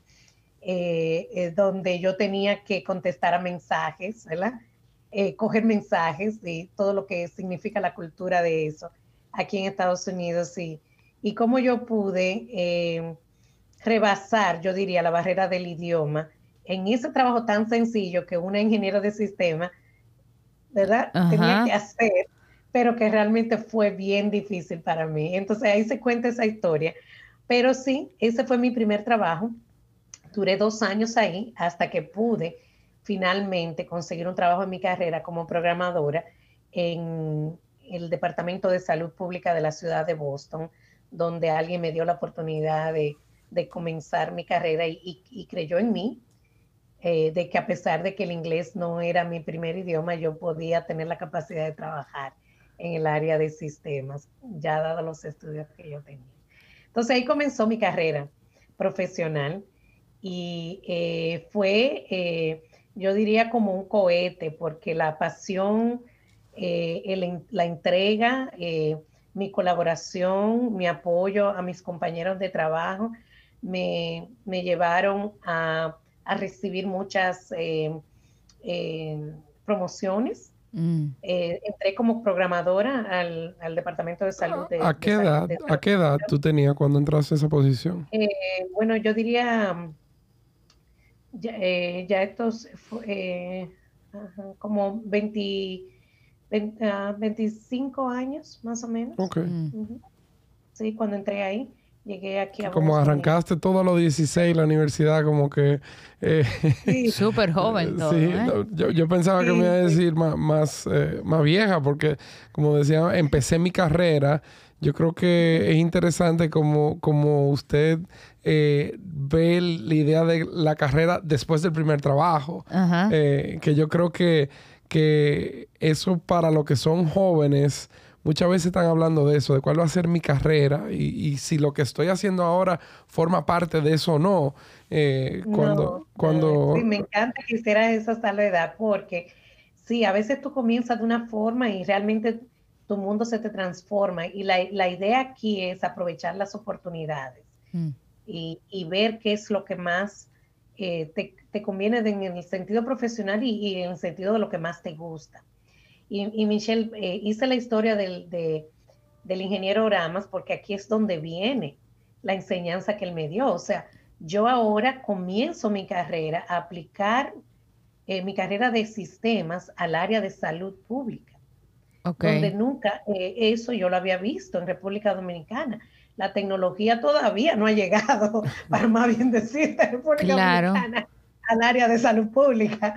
eh, donde yo tenía que contestar a mensajes, ¿verdad? Eh, coger mensajes de todo lo que significa la cultura de eso aquí en Estados Unidos y, y cómo yo pude eh, rebasar, yo diría, la barrera del idioma en ese trabajo tan sencillo que una ingeniero de sistema, ¿verdad? Tenía que hacer, pero que realmente fue bien difícil para mí. Entonces ahí se cuenta esa historia. Pero sí, ese fue mi primer trabajo. Duré dos años ahí hasta que pude finalmente conseguir un trabajo en mi carrera como programadora en el Departamento de Salud Pública de la ciudad de Boston, donde alguien me dio la oportunidad de, comenzar mi carrera y, creyó en mí. eh, de que a pesar de que el inglés no era mi primer idioma, yo podía tener la capacidad de trabajar en el área de sistemas, ya dado los estudios que yo tenía. Entonces ahí comenzó mi carrera profesional y eh, fue, eh, yo diría como un cohete, porque la pasión, la entrega, mi colaboración, mi apoyo a mis compañeros de trabajo, me, me llevaron a a recibir muchas eh, eh, promociones. Mm. Eh, entré como programadora al, Departamento de Salud. De, ¿A, qué edad, ¿A qué edad tú tenías cuando entraste a esa posición? bueno, yo diría, ya, estos, como 20, 25 ah, años más o menos. Ok. Sí, cuando entré ahí llegué aquí a Como arrancaste todo a los 16 la universidad, como que... Eh, <laughs> Súper joven todo, Sí, ¿eh? yo, pensaba que me iba a decir más, más, eh, más, vieja, porque como decía, empecé mi carrera. Yo creo que es interesante como, como usted ve la idea de la carrera después del primer trabajo. que yo creo que, que eso para los que son jóvenes muchas veces están hablando de eso, de cuál va a ser mi carrera y, si lo que estoy haciendo ahora forma parte de eso o no. Eh, cuando, cuando... Sí, me encanta que hicieras esa salvedad porque sí, a veces tú comienzas de una forma y realmente tu mundo se te transforma y la, idea aquí es aprovechar las oportunidades mm. y, ver qué es lo que más eh, te, conviene en el sentido profesional y en el sentido de lo que más te gusta. Y, Michelle, eh, hice la historia del, del ingeniero Oramas porque aquí es donde viene la enseñanza que él me dio. O sea, yo ahora comienzo mi carrera a aplicar eh, mi carrera de sistemas al área de salud pública. Donde nunca eh, eso yo lo había visto en República Dominicana. La tecnología todavía no ha llegado, <laughs> para más bien decir, República Dominicana al área de salud pública.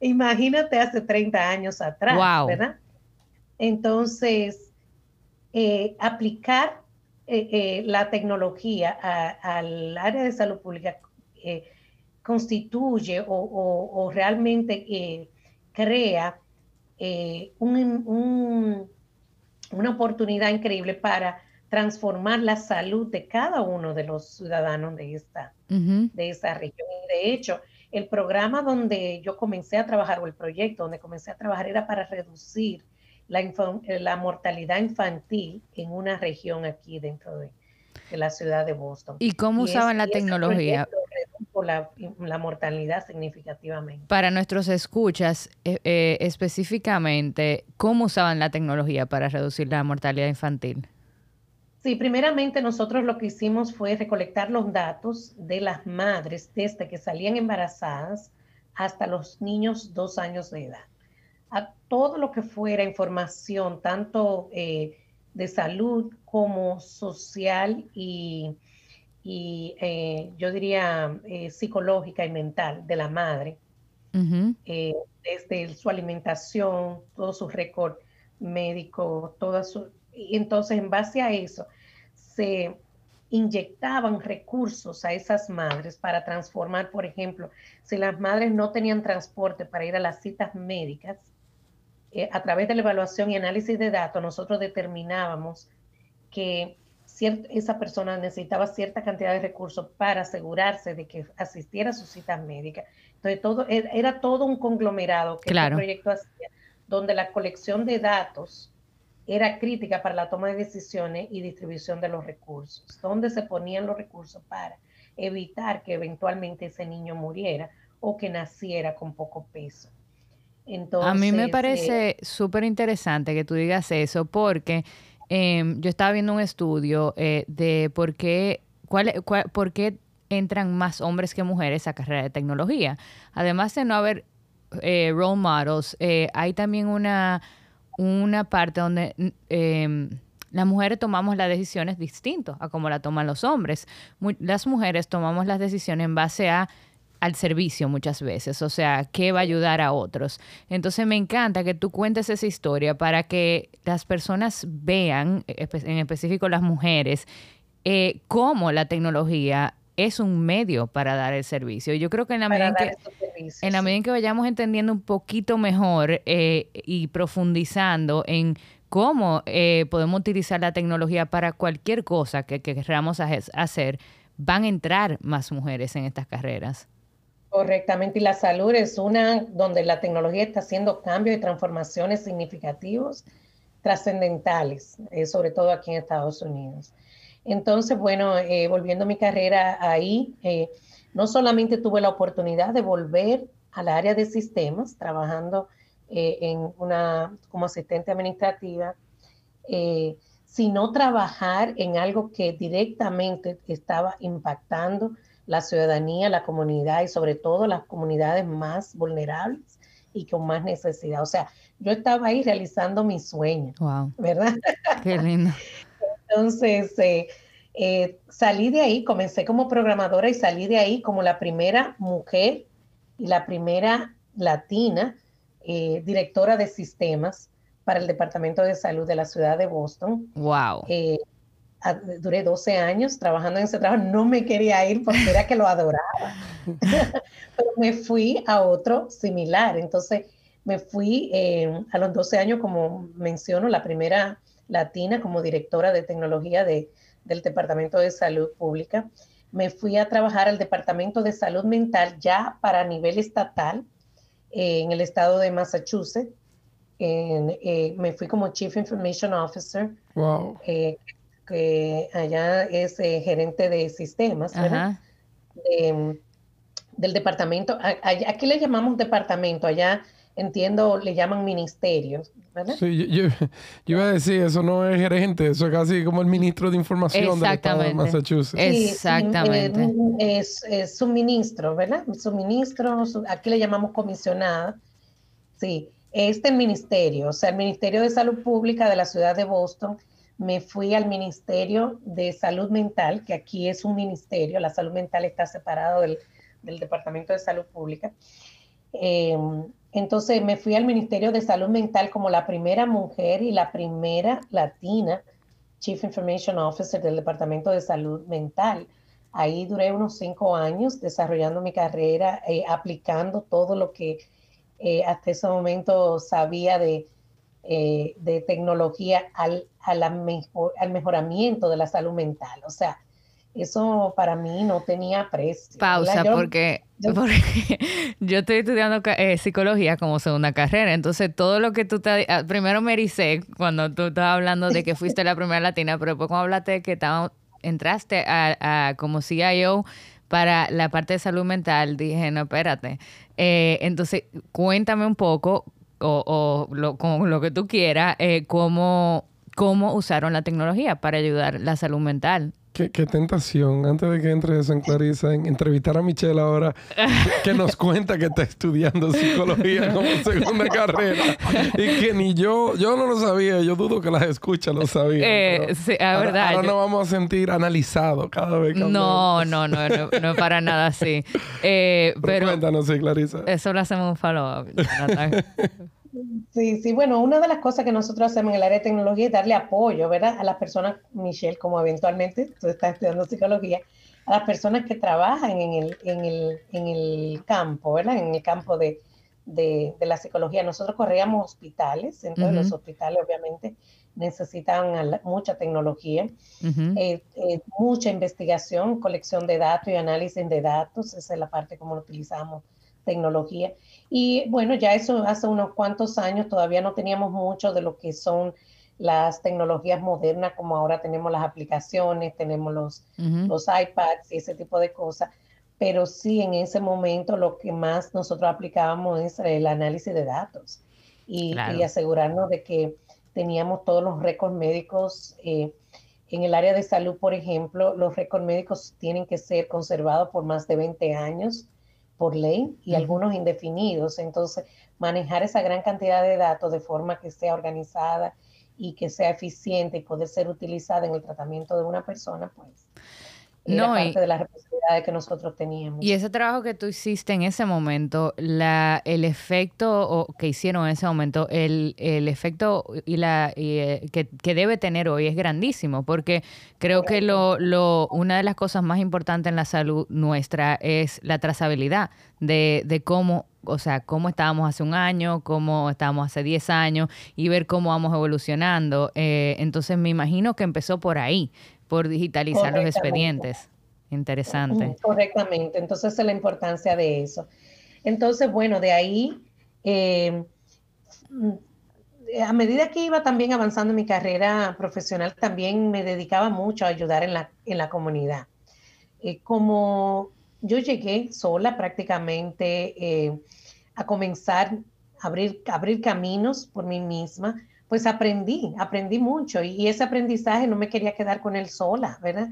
Imagínate hace 30 años atrás, ¿verdad? Entonces, eh, aplicar eh, eh, la tecnología al área de salud pública constituye o, realmente crea una oportunidad increíble para transformar la salud de cada uno de los ciudadanos de esta, de esta región. de hecho, el programa donde yo comencé a trabajar, o el proyecto donde comencé a trabajar, era para reducir la, la mortalidad infantil en una región aquí dentro de, la ciudad de Boston. ¿Y cómo usaban la tecnología? La, la, mortalidad significativamente. Para nuestros escuchas, eh, eh, específicamente, ¿cómo usaban la tecnología para reducir la mortalidad infantil? Sí, primeramente nosotros lo que hicimos fue recolectar los datos de las madres desde que salían embarazadas hasta los niños dos años de edad. A todo lo que fuera información, tanto eh, de salud como social y, eh, yo diría eh, psicológica y mental de la madre, desde su alimentación, todo su récord médico, toda su, y entonces, en base a eso, se inyectaban recursos a esas madres para transformar, por ejemplo, si las madres no tenían transporte para ir a las citas médicas, eh, a través de la evaluación y análisis de datos, nosotros determinábamos que esa persona necesitaba cierta cantidad de recursos para asegurarse de que asistiera a sus citas médicas. Entonces, todo, era todo un conglomerado que el proyecto hacía, donde la colección de datos era crítica para la toma de decisiones y distribución de los recursos, dónde se ponían los recursos para evitar que eventualmente ese niño muriera o que naciera con poco peso. Entonces, a mí me parece eh, súper interesante que tú digas eso porque em, yo estaba viendo un estudio eh, de por qué, cuál, por qué entran más hombres que mujeres a carrera de tecnología. Además de no haber eh, role models, hay también una una parte donde em, las mujeres tomamos las decisiones distintas a como la toman los hombres. las mujeres tomamos las decisiones en base a al servicio muchas veces, o sea, qué va a ayudar a otros. Entonces me encanta que tú cuentes esa historia para que las personas vean, en específico las mujeres, eh, cómo la tecnología es un medio para dar el servicio. Yo creo que en la, medida en, que, en la medida en que vayamos entendiendo un poquito mejor eh, y profundizando en cómo eh, podemos utilizar la tecnología para cualquier cosa que, que queramos hacer, van a entrar más mujeres en estas carreras. Correctamente, y la salud es una donde la tecnología está haciendo cambios y transformaciones significativos, trascendentales, eh, sobre todo aquí en Estados Unidos. Entonces, bueno, eh, volviendo mi carrera ahí, no solamente tuve la oportunidad de volver al área de sistemas, trabajando eh, en una, como asistente administrativa, eh, sino trabajar en algo que directamente estaba impactando la ciudadanía, la comunidad y sobre todo las comunidades más vulnerables y con más necesidad. O sea, yo estaba ahí realizando mi sueño, wow. ¿verdad? <laughs> Qué lindo. Entonces, eh, salí de ahí, comencé como programadora y salí de ahí como la primera mujer y la primera latina eh, directora de sistemas para el Departamento de Salud de la ciudad de Boston. Wow. Eh, duré 12 años trabajando en ese trabajo. No me quería ir porque era que lo adoraba. <laughs> Pero me fui a otro similar. Entonces, me fui eh, a los 12 años, como menciono, la primera latina como directora de tecnología de, del Departamento de Salud Pública. Me fui a trabajar al Departamento de Salud Mental ya para nivel estatal en el estado de Massachusetts. Eh, me fui como Chief Information Officer. Wow. Eh, que allá es eh, gerente de sistemas, del departamento. aquí le llamamos departamento, allá entiendo, le llaman ministerios, ¿verdad? Sí, yo, iba a decir, eso no es gerente, eso es casi como el ministro de información del estado de Massachusetts. Exactamente. es, es, suministro, ¿verdad? Suministro, aquí le llamamos comisionada. Sí, este ministerio, o sea, el Ministerio de Salud Pública de la ciudad de Boston, me fui al Ministerio de Salud Mental, que aquí es un ministerio, la salud mental está separado del, del Departamento de Salud Pública. Eh, entonces me fui al Ministerio de Salud Mental como la primera mujer y la primera latina Chief Information Officer del Departamento de Salud Mental. Ahí duré unos cinco años desarrollando mi carrera, eh, aplicando todo lo que eh, hasta ese momento sabía de, eh, de tecnología al, al mejoramiento de la salud mental. O sea, eso para mí no tenía precio. Pausa, <laughs> porque, yo, estoy estudiando eh, psicología como segunda carrera, entonces todo lo que tú te... Ah, primero me ericé cuando tú estabas hablando de que fuiste la primera latina, pero después cuando hablaste de que entraste a, como CIO para la parte de salud mental, dije, no, espérate. Eh, entonces, cuéntame un poco, o, lo, con lo que tú quieras, eh, cómo, cómo usaron la tecnología para ayudar la salud mental Qué, tentación, antes de que entre San Clarisa, en entrevistar a Michelle ahora, <laughs> que, nos cuenta que está estudiando psicología <laughs> como segunda carrera y que ni yo, yo no lo sabía, yo dudo que las escuchas lo sabían. Eh, sí, es verdad. Ahora, nos vamos a sentir analizados cada vez que no, no, no, no, no, para nada así. Eh, pero, cuéntanos, sí, Clarisa. Eso lo hacemos un follow-up. <laughs> Sí, sí, bueno, una de las cosas que nosotros hacemos en el área de tecnología es darle apoyo, ¿verdad? A las personas, Michelle, como eventualmente tú estás estudiando psicología, a las personas que trabajan en el, en el, en el campo, ¿verdad? En el campo de, de, la psicología. Nosotros corríamos hospitales, entonces los hospitales obviamente necesitan mucha tecnología, eh, eh, mucha investigación, colección de datos y análisis de datos, esa es la parte como utilizamos tecnología. Y bueno, ya eso hace unos cuantos años todavía no teníamos mucho de lo que son las tecnologías modernas, como ahora tenemos las aplicaciones, tenemos los, los iPads y ese tipo de cosas. Pero sí, en ese momento lo que más nosotros aplicábamos es el análisis de datos y, asegurarnos de que teníamos todos los récords médicos. Eh, en el área de salud, por ejemplo, los récords médicos tienen que ser conservados por más de 20 años por ley y algunos indefinidos. Entonces, manejar esa gran cantidad de datos de forma que sea organizada y que sea eficiente y poder ser utilizada en el tratamiento de una persona, pues no, parte de las responsabilidades que nosotros teníamos. Y ese trabajo que tú hiciste en ese momento, la, el efecto o, que hicieron en ese momento, el, el efecto y la eh, que, que, debe tener hoy es grandísimo, porque creo que lo, lo, una de las cosas más importantes en la salud nuestra es la trazabilidad de, de cómo o sea, cómo estábamos hace un año, cómo estábamos hace 10 años y ver cómo vamos evolucionando. Eh, entonces me imagino que empezó por ahí, por digitalizar los expedientes. Interesante. Correctamente, entonces es la importancia de eso. Entonces, bueno, de ahí, eh, a medida que iba también avanzando en mi carrera profesional, también me dedicaba mucho a ayudar en la, en la comunidad. Eh, como yo llegué sola prácticamente eh, a comenzar a abrir, abrir caminos por mí misma, pues aprendí, aprendí mucho y, ese aprendizaje no me quería quedar con él sola, ¿verdad?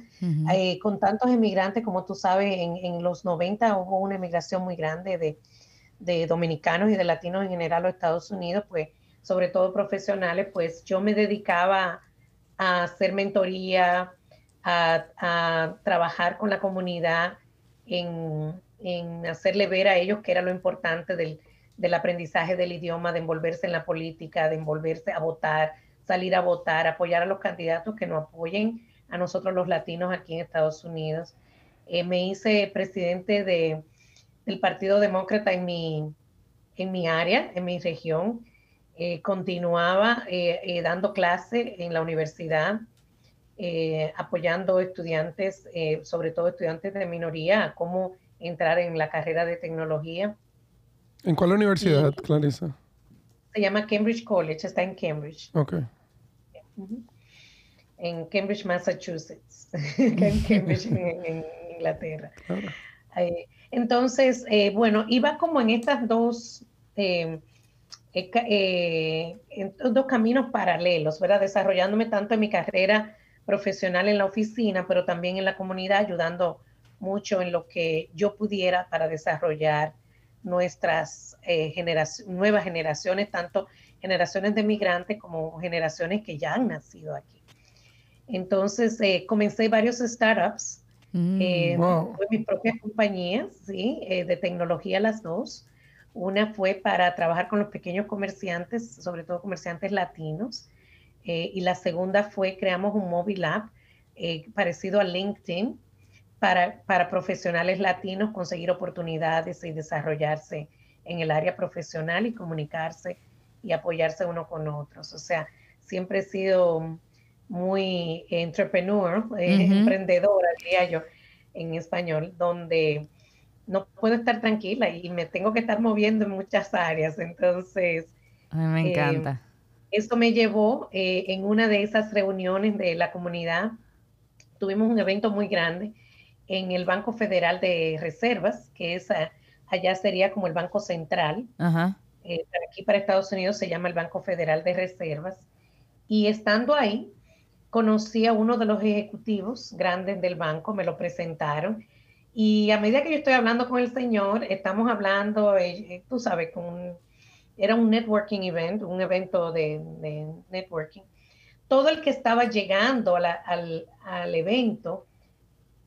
Eh, con tantos emigrantes, como tú sabes, en, los 90 hubo una emigración muy grande de, dominicanos y de latinos en general a los Estados Unidos, pues sobre todo profesionales, pues yo me dedicaba a hacer mentoría, a, trabajar con la comunidad en, en hacerle ver a ellos que era lo importante del, del aprendizaje del idioma, de envolverse en la política, de envolverse a votar, salir a votar, apoyar a los candidatos que nos apoyen a nosotros los latinos aquí en Estados Unidos. Eh, me hice presidente de, del Partido Demócrata en mi, en mi área, en mi región. Eh, continuaba eh, dando clase en la universidad, apoyando estudiantes, sobre todo estudiantes de minoría, a cómo entrar en la carrera de tecnología. ¿En cuál universidad, Clarissa? Se llama Cambridge College, está en Cambridge. Ok. En Cambridge, Massachusetts, <laughs> en Cambridge, en, Inglaterra. entonces, eh, bueno, iba como en estas dos, eh, eh, en dos caminos paralelos, ¿verdad? Desarrollándome tanto en mi carrera profesional en la oficina, pero también en la comunidad, ayudando mucho en lo que yo pudiera para desarrollar nuestras eh, nuevas generaciones, tanto generaciones de migrantes como generaciones que ya han nacido aquí. Entonces, eh, comencé varios startups, mm, eh, mis propias compañías, ¿sí? de tecnología las dos. Una fue para trabajar con los pequeños comerciantes, sobre todo comerciantes latinos, y la segunda fue creamos un móvil app parecido a LinkedIn, para, para profesionales latinos conseguir oportunidades y desarrollarse en el área profesional y comunicarse y apoyarse uno con otros. O sea, siempre he sido muy entrepreneur, eh, emprendedora, diría yo, en español, donde no puedo estar tranquila y me tengo que estar moviendo en muchas áreas. Entonces, a mí me encanta. Eh, eso me llevó eh, en una de esas reuniones de la comunidad. Tuvimos un evento muy grande en el Banco Federal de Reservas, que es allá sería como el Banco Central. Eh, aquí para Estados Unidos se llama el Banco Federal de Reservas. Y estando ahí, conocí a uno de los ejecutivos grandes del banco, me lo presentaron. Y a medida que yo estoy hablando con el señor, estamos hablando, eh, eh, tú sabes, con era un networking event, un evento de, networking. Todo el que estaba llegando al, al evento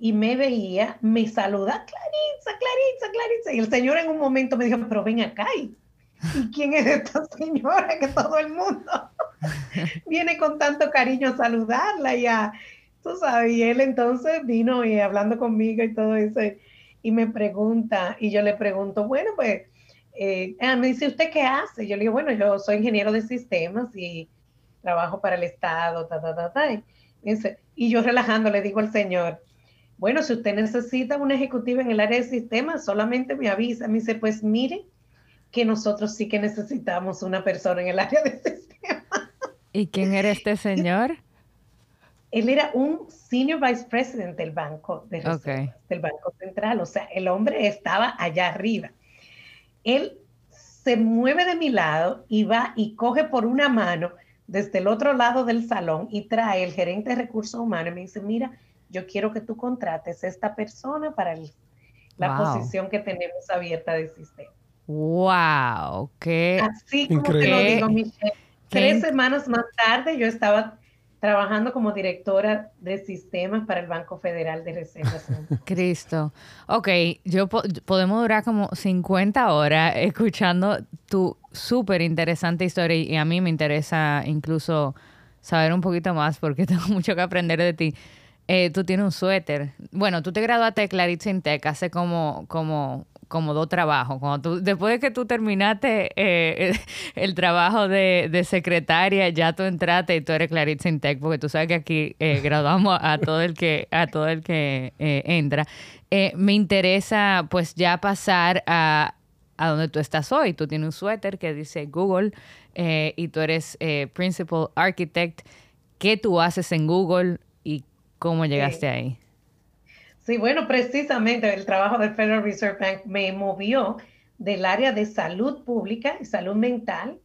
y me veía, me saluda, Clarisa, Clarisa, Clarisa. Y el señor en un momento me dijo, pero ven acá. ¿Y quién es esta señora que todo el mundo <laughs> viene con tanto cariño a saludarla? Y a, tú sabes, y él entonces vino y hablando conmigo y todo eso. Y me pregunta, y yo le pregunto, bueno, pues, eh, ah, me dice, ¿usted qué hace? Yo le digo, bueno, yo soy ingeniero de sistemas y trabajo para el Estado, ta, ta, ta, ta. Y, dice, y yo relajando le digo al señor, bueno, si usted necesita una ejecutiva en el área de sistemas, solamente me avisa. Me dice, pues mire que nosotros sí que necesitamos una persona en el área de sistemas. ¿Y quién era este señor? Él era un senior vice president del banco de del banco central. O sea, el hombre estaba allá arriba. Él se mueve de mi lado y va y coge por una mano desde el otro lado del salón y trae el gerente de recursos humanos y me dice, mira, yo quiero que tú contrates a esta persona para la posición que tenemos abierta del sistema. ¡Wow! ¡Qué Así como te lo digo, Michelle. Tres semanas más tarde yo estaba trabajando como directora de sistemas para el Banco Federal de Reservas. <laughs> Cristo. Ok, yo podemos durar como 50 horas escuchando tu súper interesante historia y a mí me interesa incluso saber un poquito más porque <laughs> tengo mucho que aprender de ti. Eh, tú tienes un suéter. Bueno, tú te graduaste de Claritza Intec hace como, como como dos trabajos. Cuando tú, después de que tú terminaste eh, <laughs> el, trabajo de, secretaria, ya tú entraste y tú eres Claritza Intec, porque tú sabes que aquí eh, <laughs> graduamos a todo el que, a todo el que entra. me interesa pues ya pasar a, a donde tú estás hoy. Tú tienes un suéter que dice Google y tú eres Principal Architect. ¿Qué tú haces en Google cómo llegaste ahí? Sí, bueno, precisamente el trabajo del Federal Reserve Bank me movió del área de salud pública y salud mental,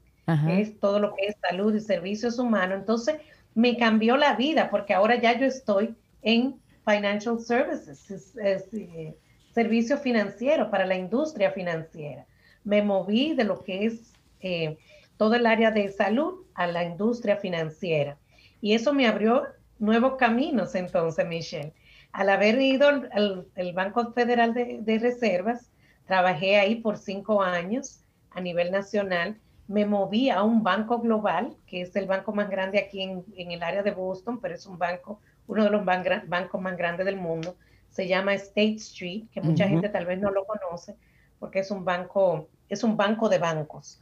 que es todo lo que es salud y servicios humanos. Entonces, me cambió la vida porque ahora ya yo estoy en financial services, eh, servicio financiero para la industria financiera. Me moví de lo que es eh, todo el área de salud a la industria financiera. Y eso me abrió nuevos caminos entonces, Michelle al haber ido al, Banco Federal de, Reservas, trabajé ahí por cinco años a nivel nacional, me moví a un banco global, que es el banco más grande aquí en, el área de Boston, pero es un banco, uno de los bancos más grandes del mundo. Se llama State Street, que mucha gente tal vez no lo conoce, porque es un banco, es un banco de bancos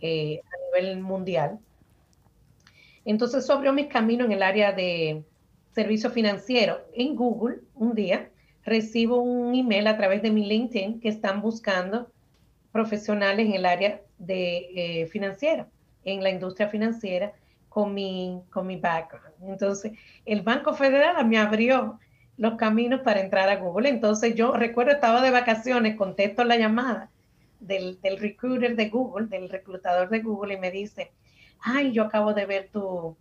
eh, a nivel mundial. Entonces, abrió mis caminos en el área de, servicio financiero. En Google, un día, recibo un email a través de mi LinkedIn que están buscando profesionales en el área de eh, financiera, en la industria financiera, con mi, con mi background. Entonces, el Banco Federal me abrió los caminos para entrar a Google. Entonces, yo recuerdo, estaba de vacaciones, contesto la llamada del, del recruiter de Google, del reclutador de Google, y me dice, ay, yo acabo de ver tu,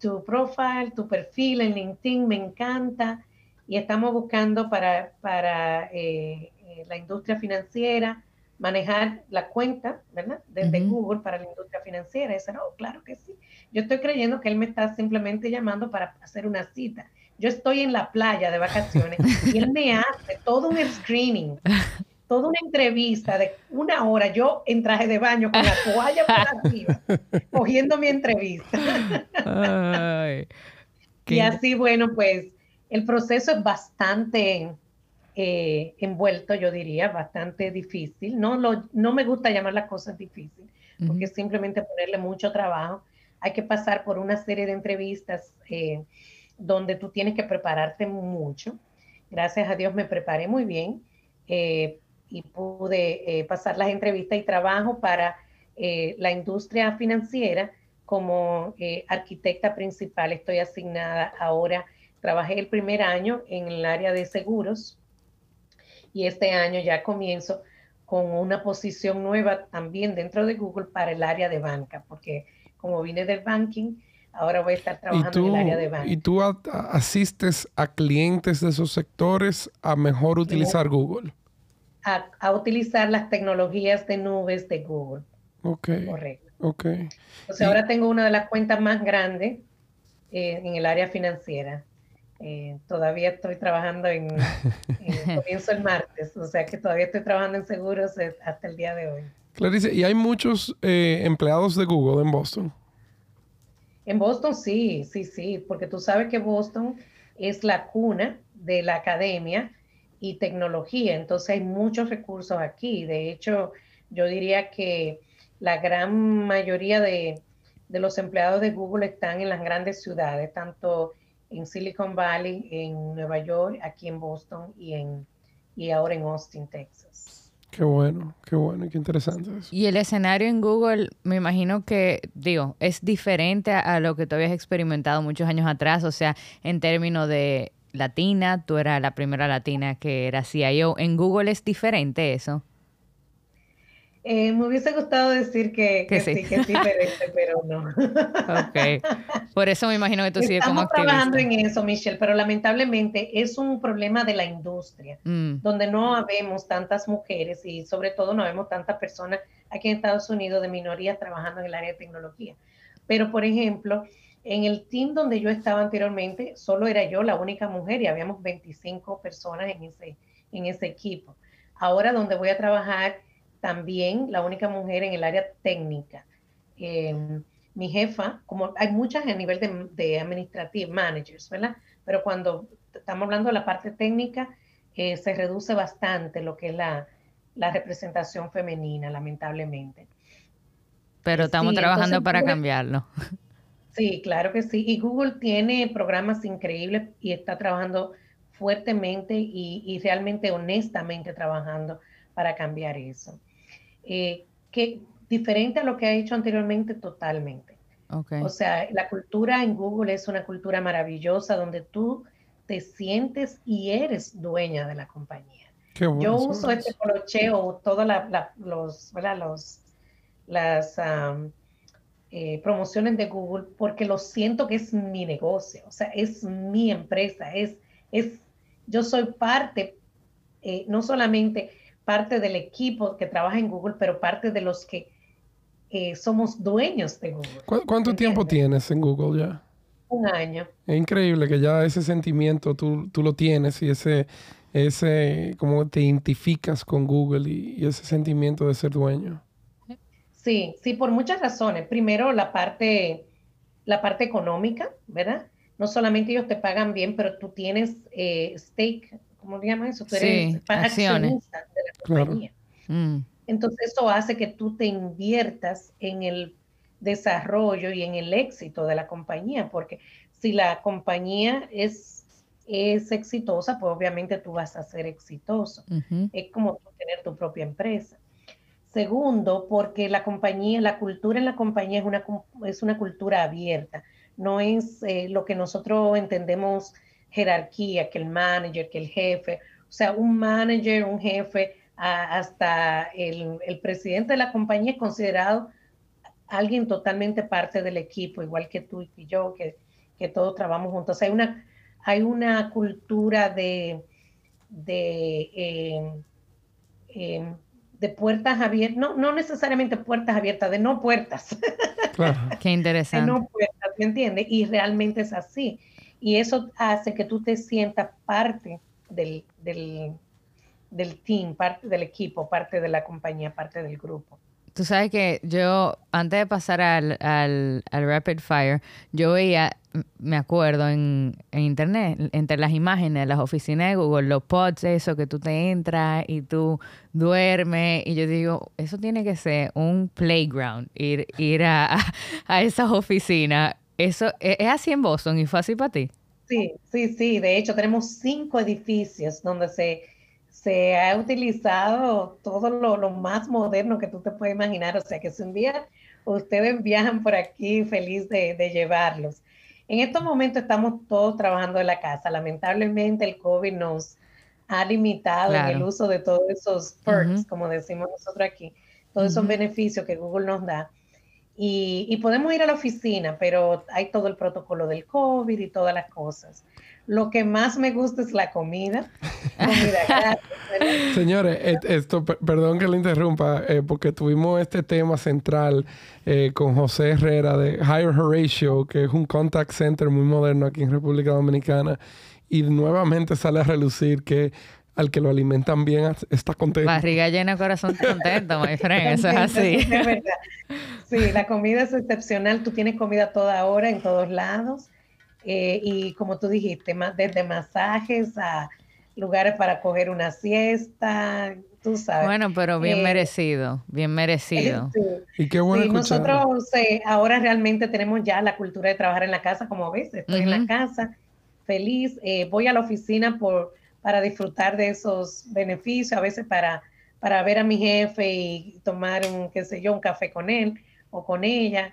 tu profile, tu perfil en LinkedIn, me encanta. Y estamos buscando para, para eh, eh, la industria financiera manejar la cuenta, ¿verdad? Desde Google para la industria financiera. Y dice, no, claro que sí. Yo estoy creyendo que él me está simplemente llamando para hacer una cita. Yo estoy en la playa de vacaciones y él me hace todo un screening <laughs> toda una entrevista de una hora, yo en traje de baño con la toalla por <laughs> arriba, cogiendo mi entrevista. <laughs> y así, bueno, pues el proceso es bastante eh, envuelto, yo diría, bastante difícil. No, lo, no me gusta llamar las cosas difíciles, porque es simplemente ponerle mucho trabajo. Hay que pasar por una serie de entrevistas eh, donde tú tienes que prepararte mucho. Gracias a Dios me preparé muy bien. Eh, y pude eh, pasar las entrevistas y trabajo para eh, la industria financiera como eh, arquitecta principal. Estoy asignada ahora, trabajé el primer año en el área de seguros y este año ya comienzo con una posición nueva también dentro de Google para el área de banca, porque como vine del banking, ahora voy a estar trabajando en el área de banca. ¿Y tú asistes a clientes de esos sectores a mejor utilizar Google? A, utilizar las tecnologías de nubes de Google. Ok. Correcto. Ok. Entonces ahora tengo una de las cuentas más grandes eh, en el área financiera. Eh, todavía estoy trabajando en, <laughs> comienzo el martes, o sea que todavía estoy trabajando en seguros hasta el día de hoy. Clarice, ¿y hay muchos eh, empleados de Google en Boston? En Boston sí, sí, sí, porque tú sabes que Boston es la cuna de la academia y tecnología. Entonces hay muchos recursos aquí. De hecho, yo diría que la gran mayoría de, los empleados de Google están en las grandes ciudades, tanto en Silicon Valley, en Nueva York, aquí en Boston y, en, y ahora en Austin, Texas. Qué bueno, qué bueno y qué interesante Y el escenario en Google, me imagino que, digo, es diferente a, lo que tú habías experimentado muchos años atrás, o sea, en términos de latina, tú eras la primera latina que era CIO. ¿En Google es diferente eso? Eh, me hubiese gustado decir que, sí. que es diferente, pero no. ok. Por eso me imagino que tú sigues como activista. Estamos trabajando en eso, Michelle, pero lamentablemente es un problema de la industria, mm. donde no habemos tantas mujeres y sobre todo no vemos tantas personas aquí en Estados Unidos de minorías trabajando en el área de tecnología. Pero, por ejemplo, En el team donde yo estaba anteriormente, solo era yo la única mujer y habíamos 25 personas en ese, en ese equipo. Ahora donde voy a trabajar, también la única mujer en el área técnica. Em, mi jefa, como hay muchas a nivel de, de administrative managers, ¿verdad? Pero cuando estamos hablando de la parte técnica, eh, se reduce bastante lo que es la, la representación femenina, lamentablemente. Pero estamos trabajando para cambiarlo. <laughs> Sí, claro que sí. Y Google tiene programas increíbles y está trabajando fuertemente y, realmente honestamente trabajando para cambiar eso. Eh, que diferente a lo que ha hecho anteriormente totalmente. O sea, la cultura en Google es una cultura maravillosa donde tú te sientes y eres dueña de la compañía. Yo uso este colocheo, todas los, los, las eh, promociones de Google porque lo siento que es mi negocio, o sea, es mi empresa, es, es yo soy parte, eh, no solamente parte del equipo que trabaja en Google, pero parte de los que eh, somos dueños de Google. ¿Cuánto tiempo tienes en Google ya? Un año. Es increíble que ya ese sentimiento tú, tú lo tienes y ese, ese, como te identificas con Google y, ese sentimiento de ser dueño. Sí, sí, por muchas razones. Primero, la parte, la parte económica, ¿verdad? No solamente ellos te pagan bien, pero tú tienes eh, stake, ¿cómo se llama eso? Tú eres acciones. de la compañía. Mm. Entonces, eso hace que tú te inviertas en el desarrollo y en el éxito de la compañía, porque si la compañía es, es exitosa, pues obviamente tú vas a ser exitoso. Es como tener tu propia empresa. Segundo, porque la compañía, la cultura en la compañía es una, es una cultura abierta, no es eh, lo que nosotros entendemos jerarquía, que el manager, que el jefe, o sea, un manager, un jefe, hasta el, el presidente de la compañía es considerado alguien totalmente parte del equipo, igual que tú y yo, que, que todos trabajamos juntos. Hay una, hay una cultura de, de, em, em, de puertas abiertas, no, no necesariamente puertas abiertas, de no puertas. <laughs> Qué interesante. De no puertas, ¿me entiendes? Y realmente es así. Y eso hace que tú te sientas parte del, del, del team, parte del equipo, parte de la compañía, parte del grupo. Tú sabes que yo, antes de pasar al, al, Rapid Fire, yo veía, me acuerdo en, internet, entre las imágenes de las oficinas de Google, los pods, eso que tú te entras y tú duermes. Y yo digo, eso tiene que ser un playground, ir, ir a, <laughs> a esas oficinas. Eso ¿e, es así en Boston y fue así para ti. Sí, sí, sí. De hecho, tenemos cinco edificios donde se se ha utilizado todo lo, más moderno que tú te puedes imaginar. O sea que si un día ustedes viajan por aquí, feliz de, llevarlos. En estos momentos estamos todos trabajando en la casa. Lamentablemente el COVID nos ha limitado en el uso de todos esos perks, como decimos nosotros aquí, todos esos beneficios que Google nos da. Y, y, podemos ir a la oficina, pero hay todo el protocolo del COVID y todas las cosas. Lo que más me gusta es la comida. <laughs> Señores, esto, perdón que le interrumpa, eh, porque tuvimos este tema central eh, con José Herrera de Hire Horatio, que es un contact center muy moderno aquí en República Dominicana, y nuevamente sale a relucir que al que lo alimentan bien está contento. Barriga llena, corazón contento, my friend. Eso es así. Sí, la comida es excepcional. Tú tienes comida toda hora en todos lados. Eh, y como tú dijiste, desde masajes a lugares para coger una siesta, tú sabes. Bueno, pero bien eh, merecido, bien merecido. <laughs> Y qué bueno. nosotros eh, ahora realmente tenemos ya la cultura de trabajar en la casa, como ves, estoy en la casa, feliz, voy a la oficina por, para disfrutar de esos beneficios, a veces para, para ver a mi jefe y tomar un, qué sé yo, un café con él o con ella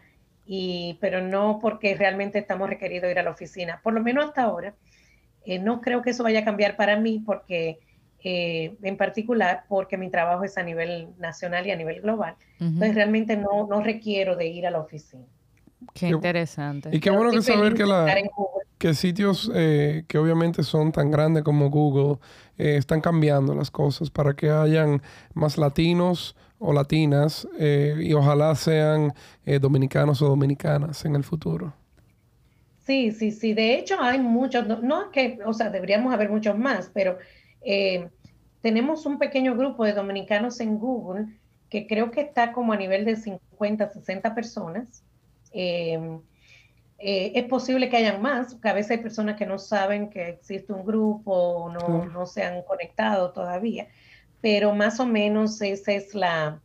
y, pero no porque realmente estamos requeridos ir a la oficina. Por lo menos hasta ahora, eh, no creo que eso vaya a cambiar para mí porque, eh, en particular, porque mi trabajo es a nivel nacional y a nivel global. Entonces, realmente no, no requiero de ir a la oficina. Qué interesante. Y qué bueno que saber que, la, que sitios eh, que obviamente son tan grandes como Google están cambiando las cosas para que hayan más latinos, o latinas eh, y ojalá sean eh, dominicanos o dominicanas en el futuro. Sí, sí, sí. De hecho, hay muchos, no, que, o sea, deberíamos haber muchos más, pero eh, tenemos un pequeño grupo de dominicanos en Google que creo que está como a nivel de 50, 60 personas. Eh, eh, es posible que hayan más, porque a veces hay personas que no saben que existe un grupo o no, no se han conectado todavía, pero más o menos esa es la,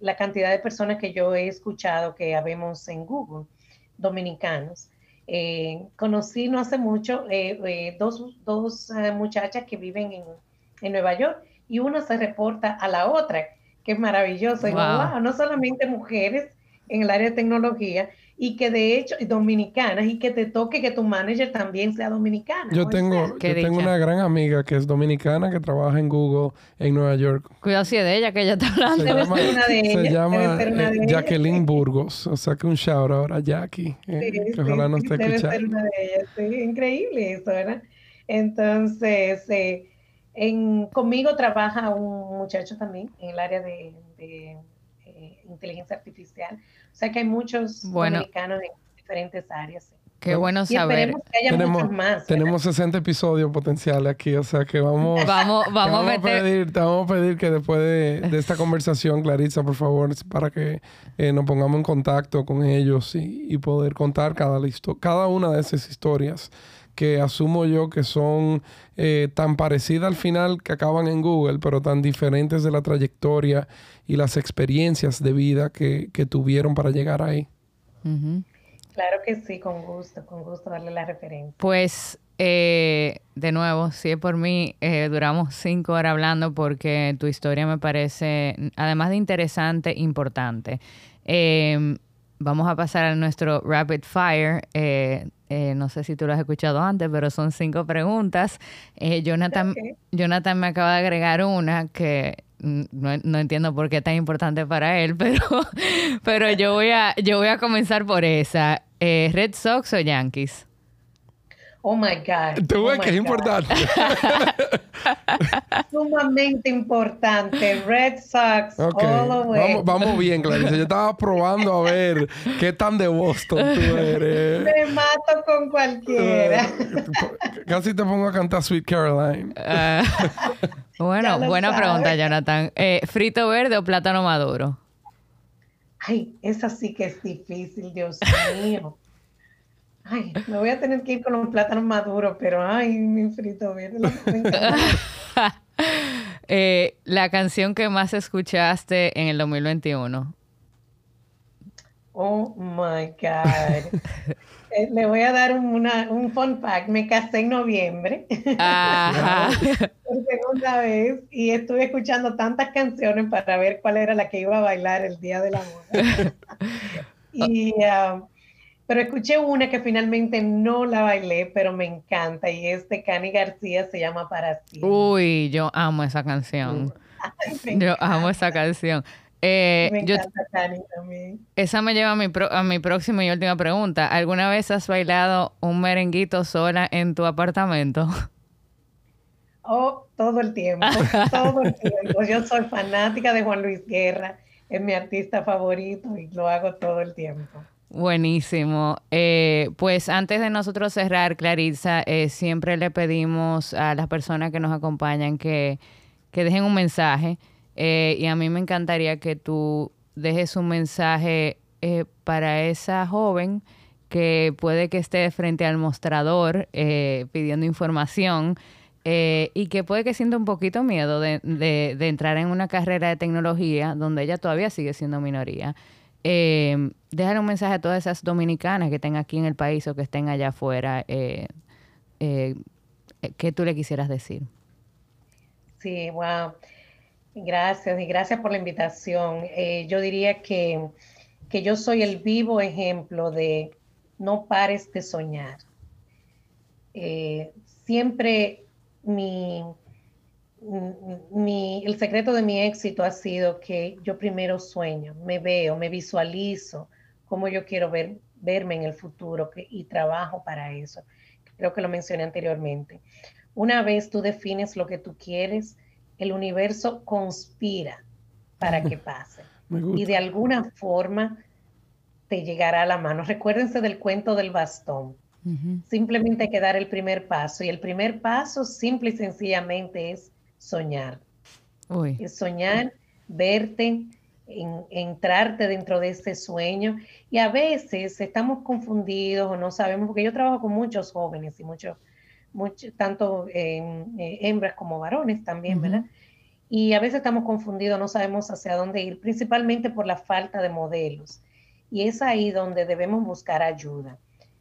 la cantidad de personas que yo he escuchado que habemos en Google, dominicanos. Eh, conocí no hace mucho eh, eh, dos, dos muchachas que viven en, en, Nueva York y una se reporta a la otra, que es maravilloso. no solamente mujeres en el área de tecnología, y que de hecho, dominicanas, y que te toque que tu manager también sea dominicana. Yo tengo, yo tengo una gran amiga que es dominicana que trabaja en Google en Nueva York. Cuidado si es de ella que ella está hablando. Se llama, se llama eh, Jacqueline Burgos. O sea que un shout out a Jackie. Eh, que ojalá no esté debe Ser una de ellas. Sí, increíble eso, ¿verdad? Entonces, eh, en, conmigo trabaja un muchacho también en el área de, de inteligencia artificial. O sea que hay muchos dominicanos en diferentes áreas. Qué bueno saber. Que haya tenemos, más, tenemos 60 episodios potenciales aquí, o sea que vamos, <laughs> vamos, vamos, a pedir, te vamos a pedir que después de, esta conversación, Clarissa, por favor, para que eh, nos pongamos en contacto con ellos y, poder contar cada, cada una de esas historias que asumo yo que son eh, tan parecidas al final que acaban en Google, pero tan diferentes de la trayectoria y las experiencias de vida que, tuvieron para llegar ahí. Claro que sí, con gusto, con gusto darle la referencia. Pues eh, de nuevo, si es por mí, eh, duramos cinco horas hablando porque tu historia me parece, además de interesante, importante. Em, vamos a pasar a nuestro rapid fire. Eh, no sé si tú lo has escuchado antes, pero son cinco preguntas. Jonathan, Jonathan me acaba de agregar una que no, entiendo por qué es tan importante para él, <laughs> pero, pero yo, voy a, yo voy a comenzar por esa. Eh, ¿Red Sox o Yankees? Oh my God. Tú ves oh que es importante. <laughs> Sumamente importante. Red Sox. All the way. Vamos, vamos bien, Clarice. Yo estaba probando a ver qué tan de Boston tú eres. Me mato con cualquiera. Casi te pongo a cantar Sweet Caroline. Ah. <laughs> bueno, buena pregunta, Jonathan. Eh, ¿Frito verde o plátano maduro? Ay, esa sí que es difícil, Dios mío. Ay, me voy a tener que ir con un plátano maduro, pero ay, mi frito verde. <laughs> eh, la canción que más escuchaste en el 2021. Oh my God. <laughs> Eh, le voy a dar una, un fun fact. Me casé en noviembre. Ajá. <laughs> Por segunda vez. Y estuve escuchando tantas canciones para ver cuál era la que iba a bailar el día del amor. y um, pero escuché una que finalmente no la bailé, pero me encanta y es de Cani García, se llama Para ti. Uy, yo amo esa canción. yo amo esa canción. Eh, me encanta Cani también. Esa me lleva a mi, a mi próxima y última pregunta. ¿Alguna vez has bailado un merenguito sola en tu apartamento? <laughs> Oh, todo el tiempo, todo el tiempo. Yo soy fanática de Juan Luis Guerra, es mi artista favorito y lo hago todo el tiempo. Buenísimo. Eh, pues antes de nosotros cerrar, Clarissa, eh, siempre le pedimos a las personas que nos acompañan que, dejen un mensaje. Eh, y a mí me encantaría que tú dejes un mensaje para esa joven que puede que esté frente al mostrador pidiendo información y que puede que sienta un poquito miedo de, de entrar en una carrera de tecnología donde ella todavía sigue siendo minoría eh, dejar un mensaje a todas esas dominicanas que estén aquí en el país o que estén allá afuera. Eh, eh, ¿Qué tú le quisieras decir? Sí, wow. Gracias y gracias por la invitación. Eh, yo diría que, que yo soy el vivo ejemplo de no pares de soñar. siempre mi, mi, el secreto de mi éxito ha sido que yo primero sueño, me veo, me visualizo cómo yo quiero ver, verme en el futuro y trabajo para eso. Creo que lo mencioné anteriormente. Una vez tú defines lo que tú quieres, el universo conspira para que <laughs> pase. y de alguna forma te llegará a la mano. Recuérdense del cuento del bastón. Simplemente hay que dar el primer paso y el primer paso simple y sencillamente es soñar. Es soñar, verte, entrarte dentro de ese sueño y a veces estamos confundidos o no sabemos, porque yo trabajo con muchos jóvenes y muchos, mucho, tanto eh, hembras como varones también, ¿verdad? Y a veces estamos confundidos, no sabemos hacia dónde ir, principalmente por la falta de modelos. Y es ahí donde debemos buscar ayuda.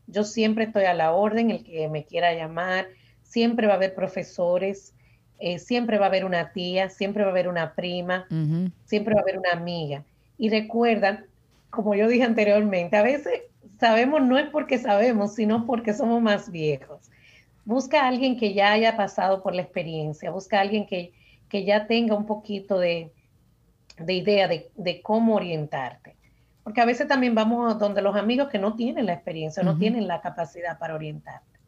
Yo siempre estoy a la orden, el que me quiera llamar, siempre va a haber profesores, eh, siempre va a haber una tía, siempre va a haber una prima, siempre va a haber una amiga. Y recuerda, como yo dije anteriormente, a veces sabemos no es porque sabemos, sino porque somos más viejos. Busca a alguien que ya haya pasado por la experiencia, busca a alguien que, que ya tenga un poquito de, idea de, de, cómo orientarte. Porque a veces también vamos donde los amigos que no tienen la experiencia, no tienen la capacidad para orientarte.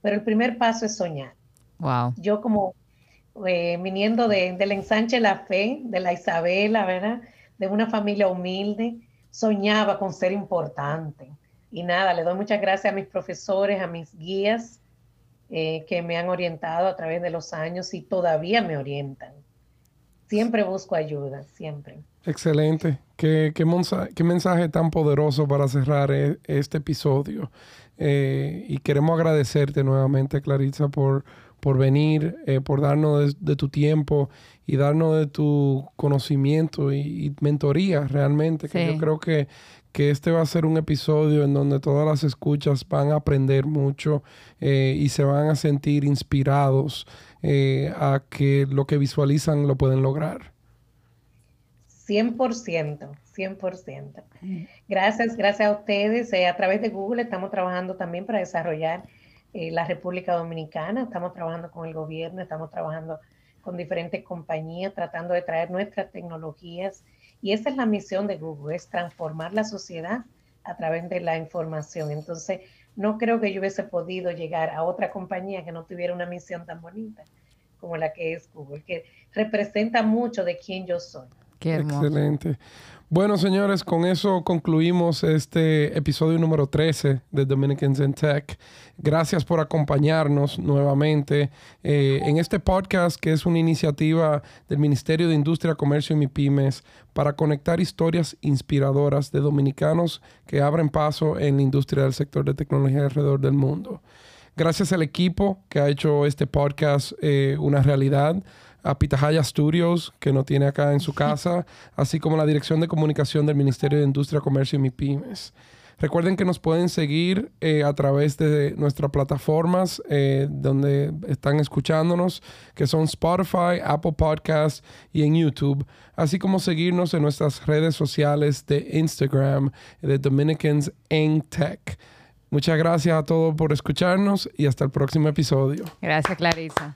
Pero el primer paso es soñar. Wow. Yo como viniendo de, del ensanche La Fe, de la Isabela, ¿verdad? De una familia humilde, soñaba con ser importante. Y nada, le doy muchas gracias a mis profesores, a mis guías eh, que me han orientado a través de los años y todavía me orientan. Siempre busco ayuda, siempre. Excelente. Qué, qué, mensaje, tan poderoso para cerrar e, este episodio. Eh, y queremos agradecerte nuevamente, Clarissa, por, por venir, eh, por darnos de, tu tiempo y darnos de tu conocimiento y, mentoría realmente. Que yo creo que, que, este va a ser un episodio en donde todas las escuchas van a aprender mucho eh, y se van a sentir inspirados a que lo que visualizan lo pueden lograr. 100%, 100%. Gracias, gracias a ustedes. Eh, a través de Google estamos trabajando también para desarrollar eh, la República Dominicana, estamos trabajando con el gobierno, estamos trabajando con diferentes compañías, tratando de traer nuestras tecnologías. Y esa es la misión de Google, es transformar la sociedad a través de la información. Entonces, no creo que yo hubiese podido llegar a otra compañía que no tuviera una misión tan bonita como la que es Google, que representa mucho de quién yo soy. Excelente. Bueno, señores, con eso concluimos este episodio número 13 de Dominicans in Tech. Gracias por acompañarnos nuevamente eh, en este podcast que es una iniciativa del Ministerio de Industria, Comercio y MIPIMES para conectar historias inspiradoras de dominicanos que abren paso en la industria del sector de tecnología alrededor del mundo. Gracias al equipo que ha hecho este podcast eh, una realidad a Pitahaya Studios, que no tiene acá en su <laughs> casa, así como la Dirección de Comunicación del Ministerio de Industria, Comercio y MIPIMES. Recuerden que nos pueden seguir eh, a través de nuestras plataformas eh, donde están escuchándonos, que son Spotify, Apple Podcasts y en YouTube, así como seguirnos en nuestras redes sociales de Instagram de Dominicans en Tech. Muchas gracias a todos por escucharnos y hasta el próximo episodio. Gracias, Clarisa.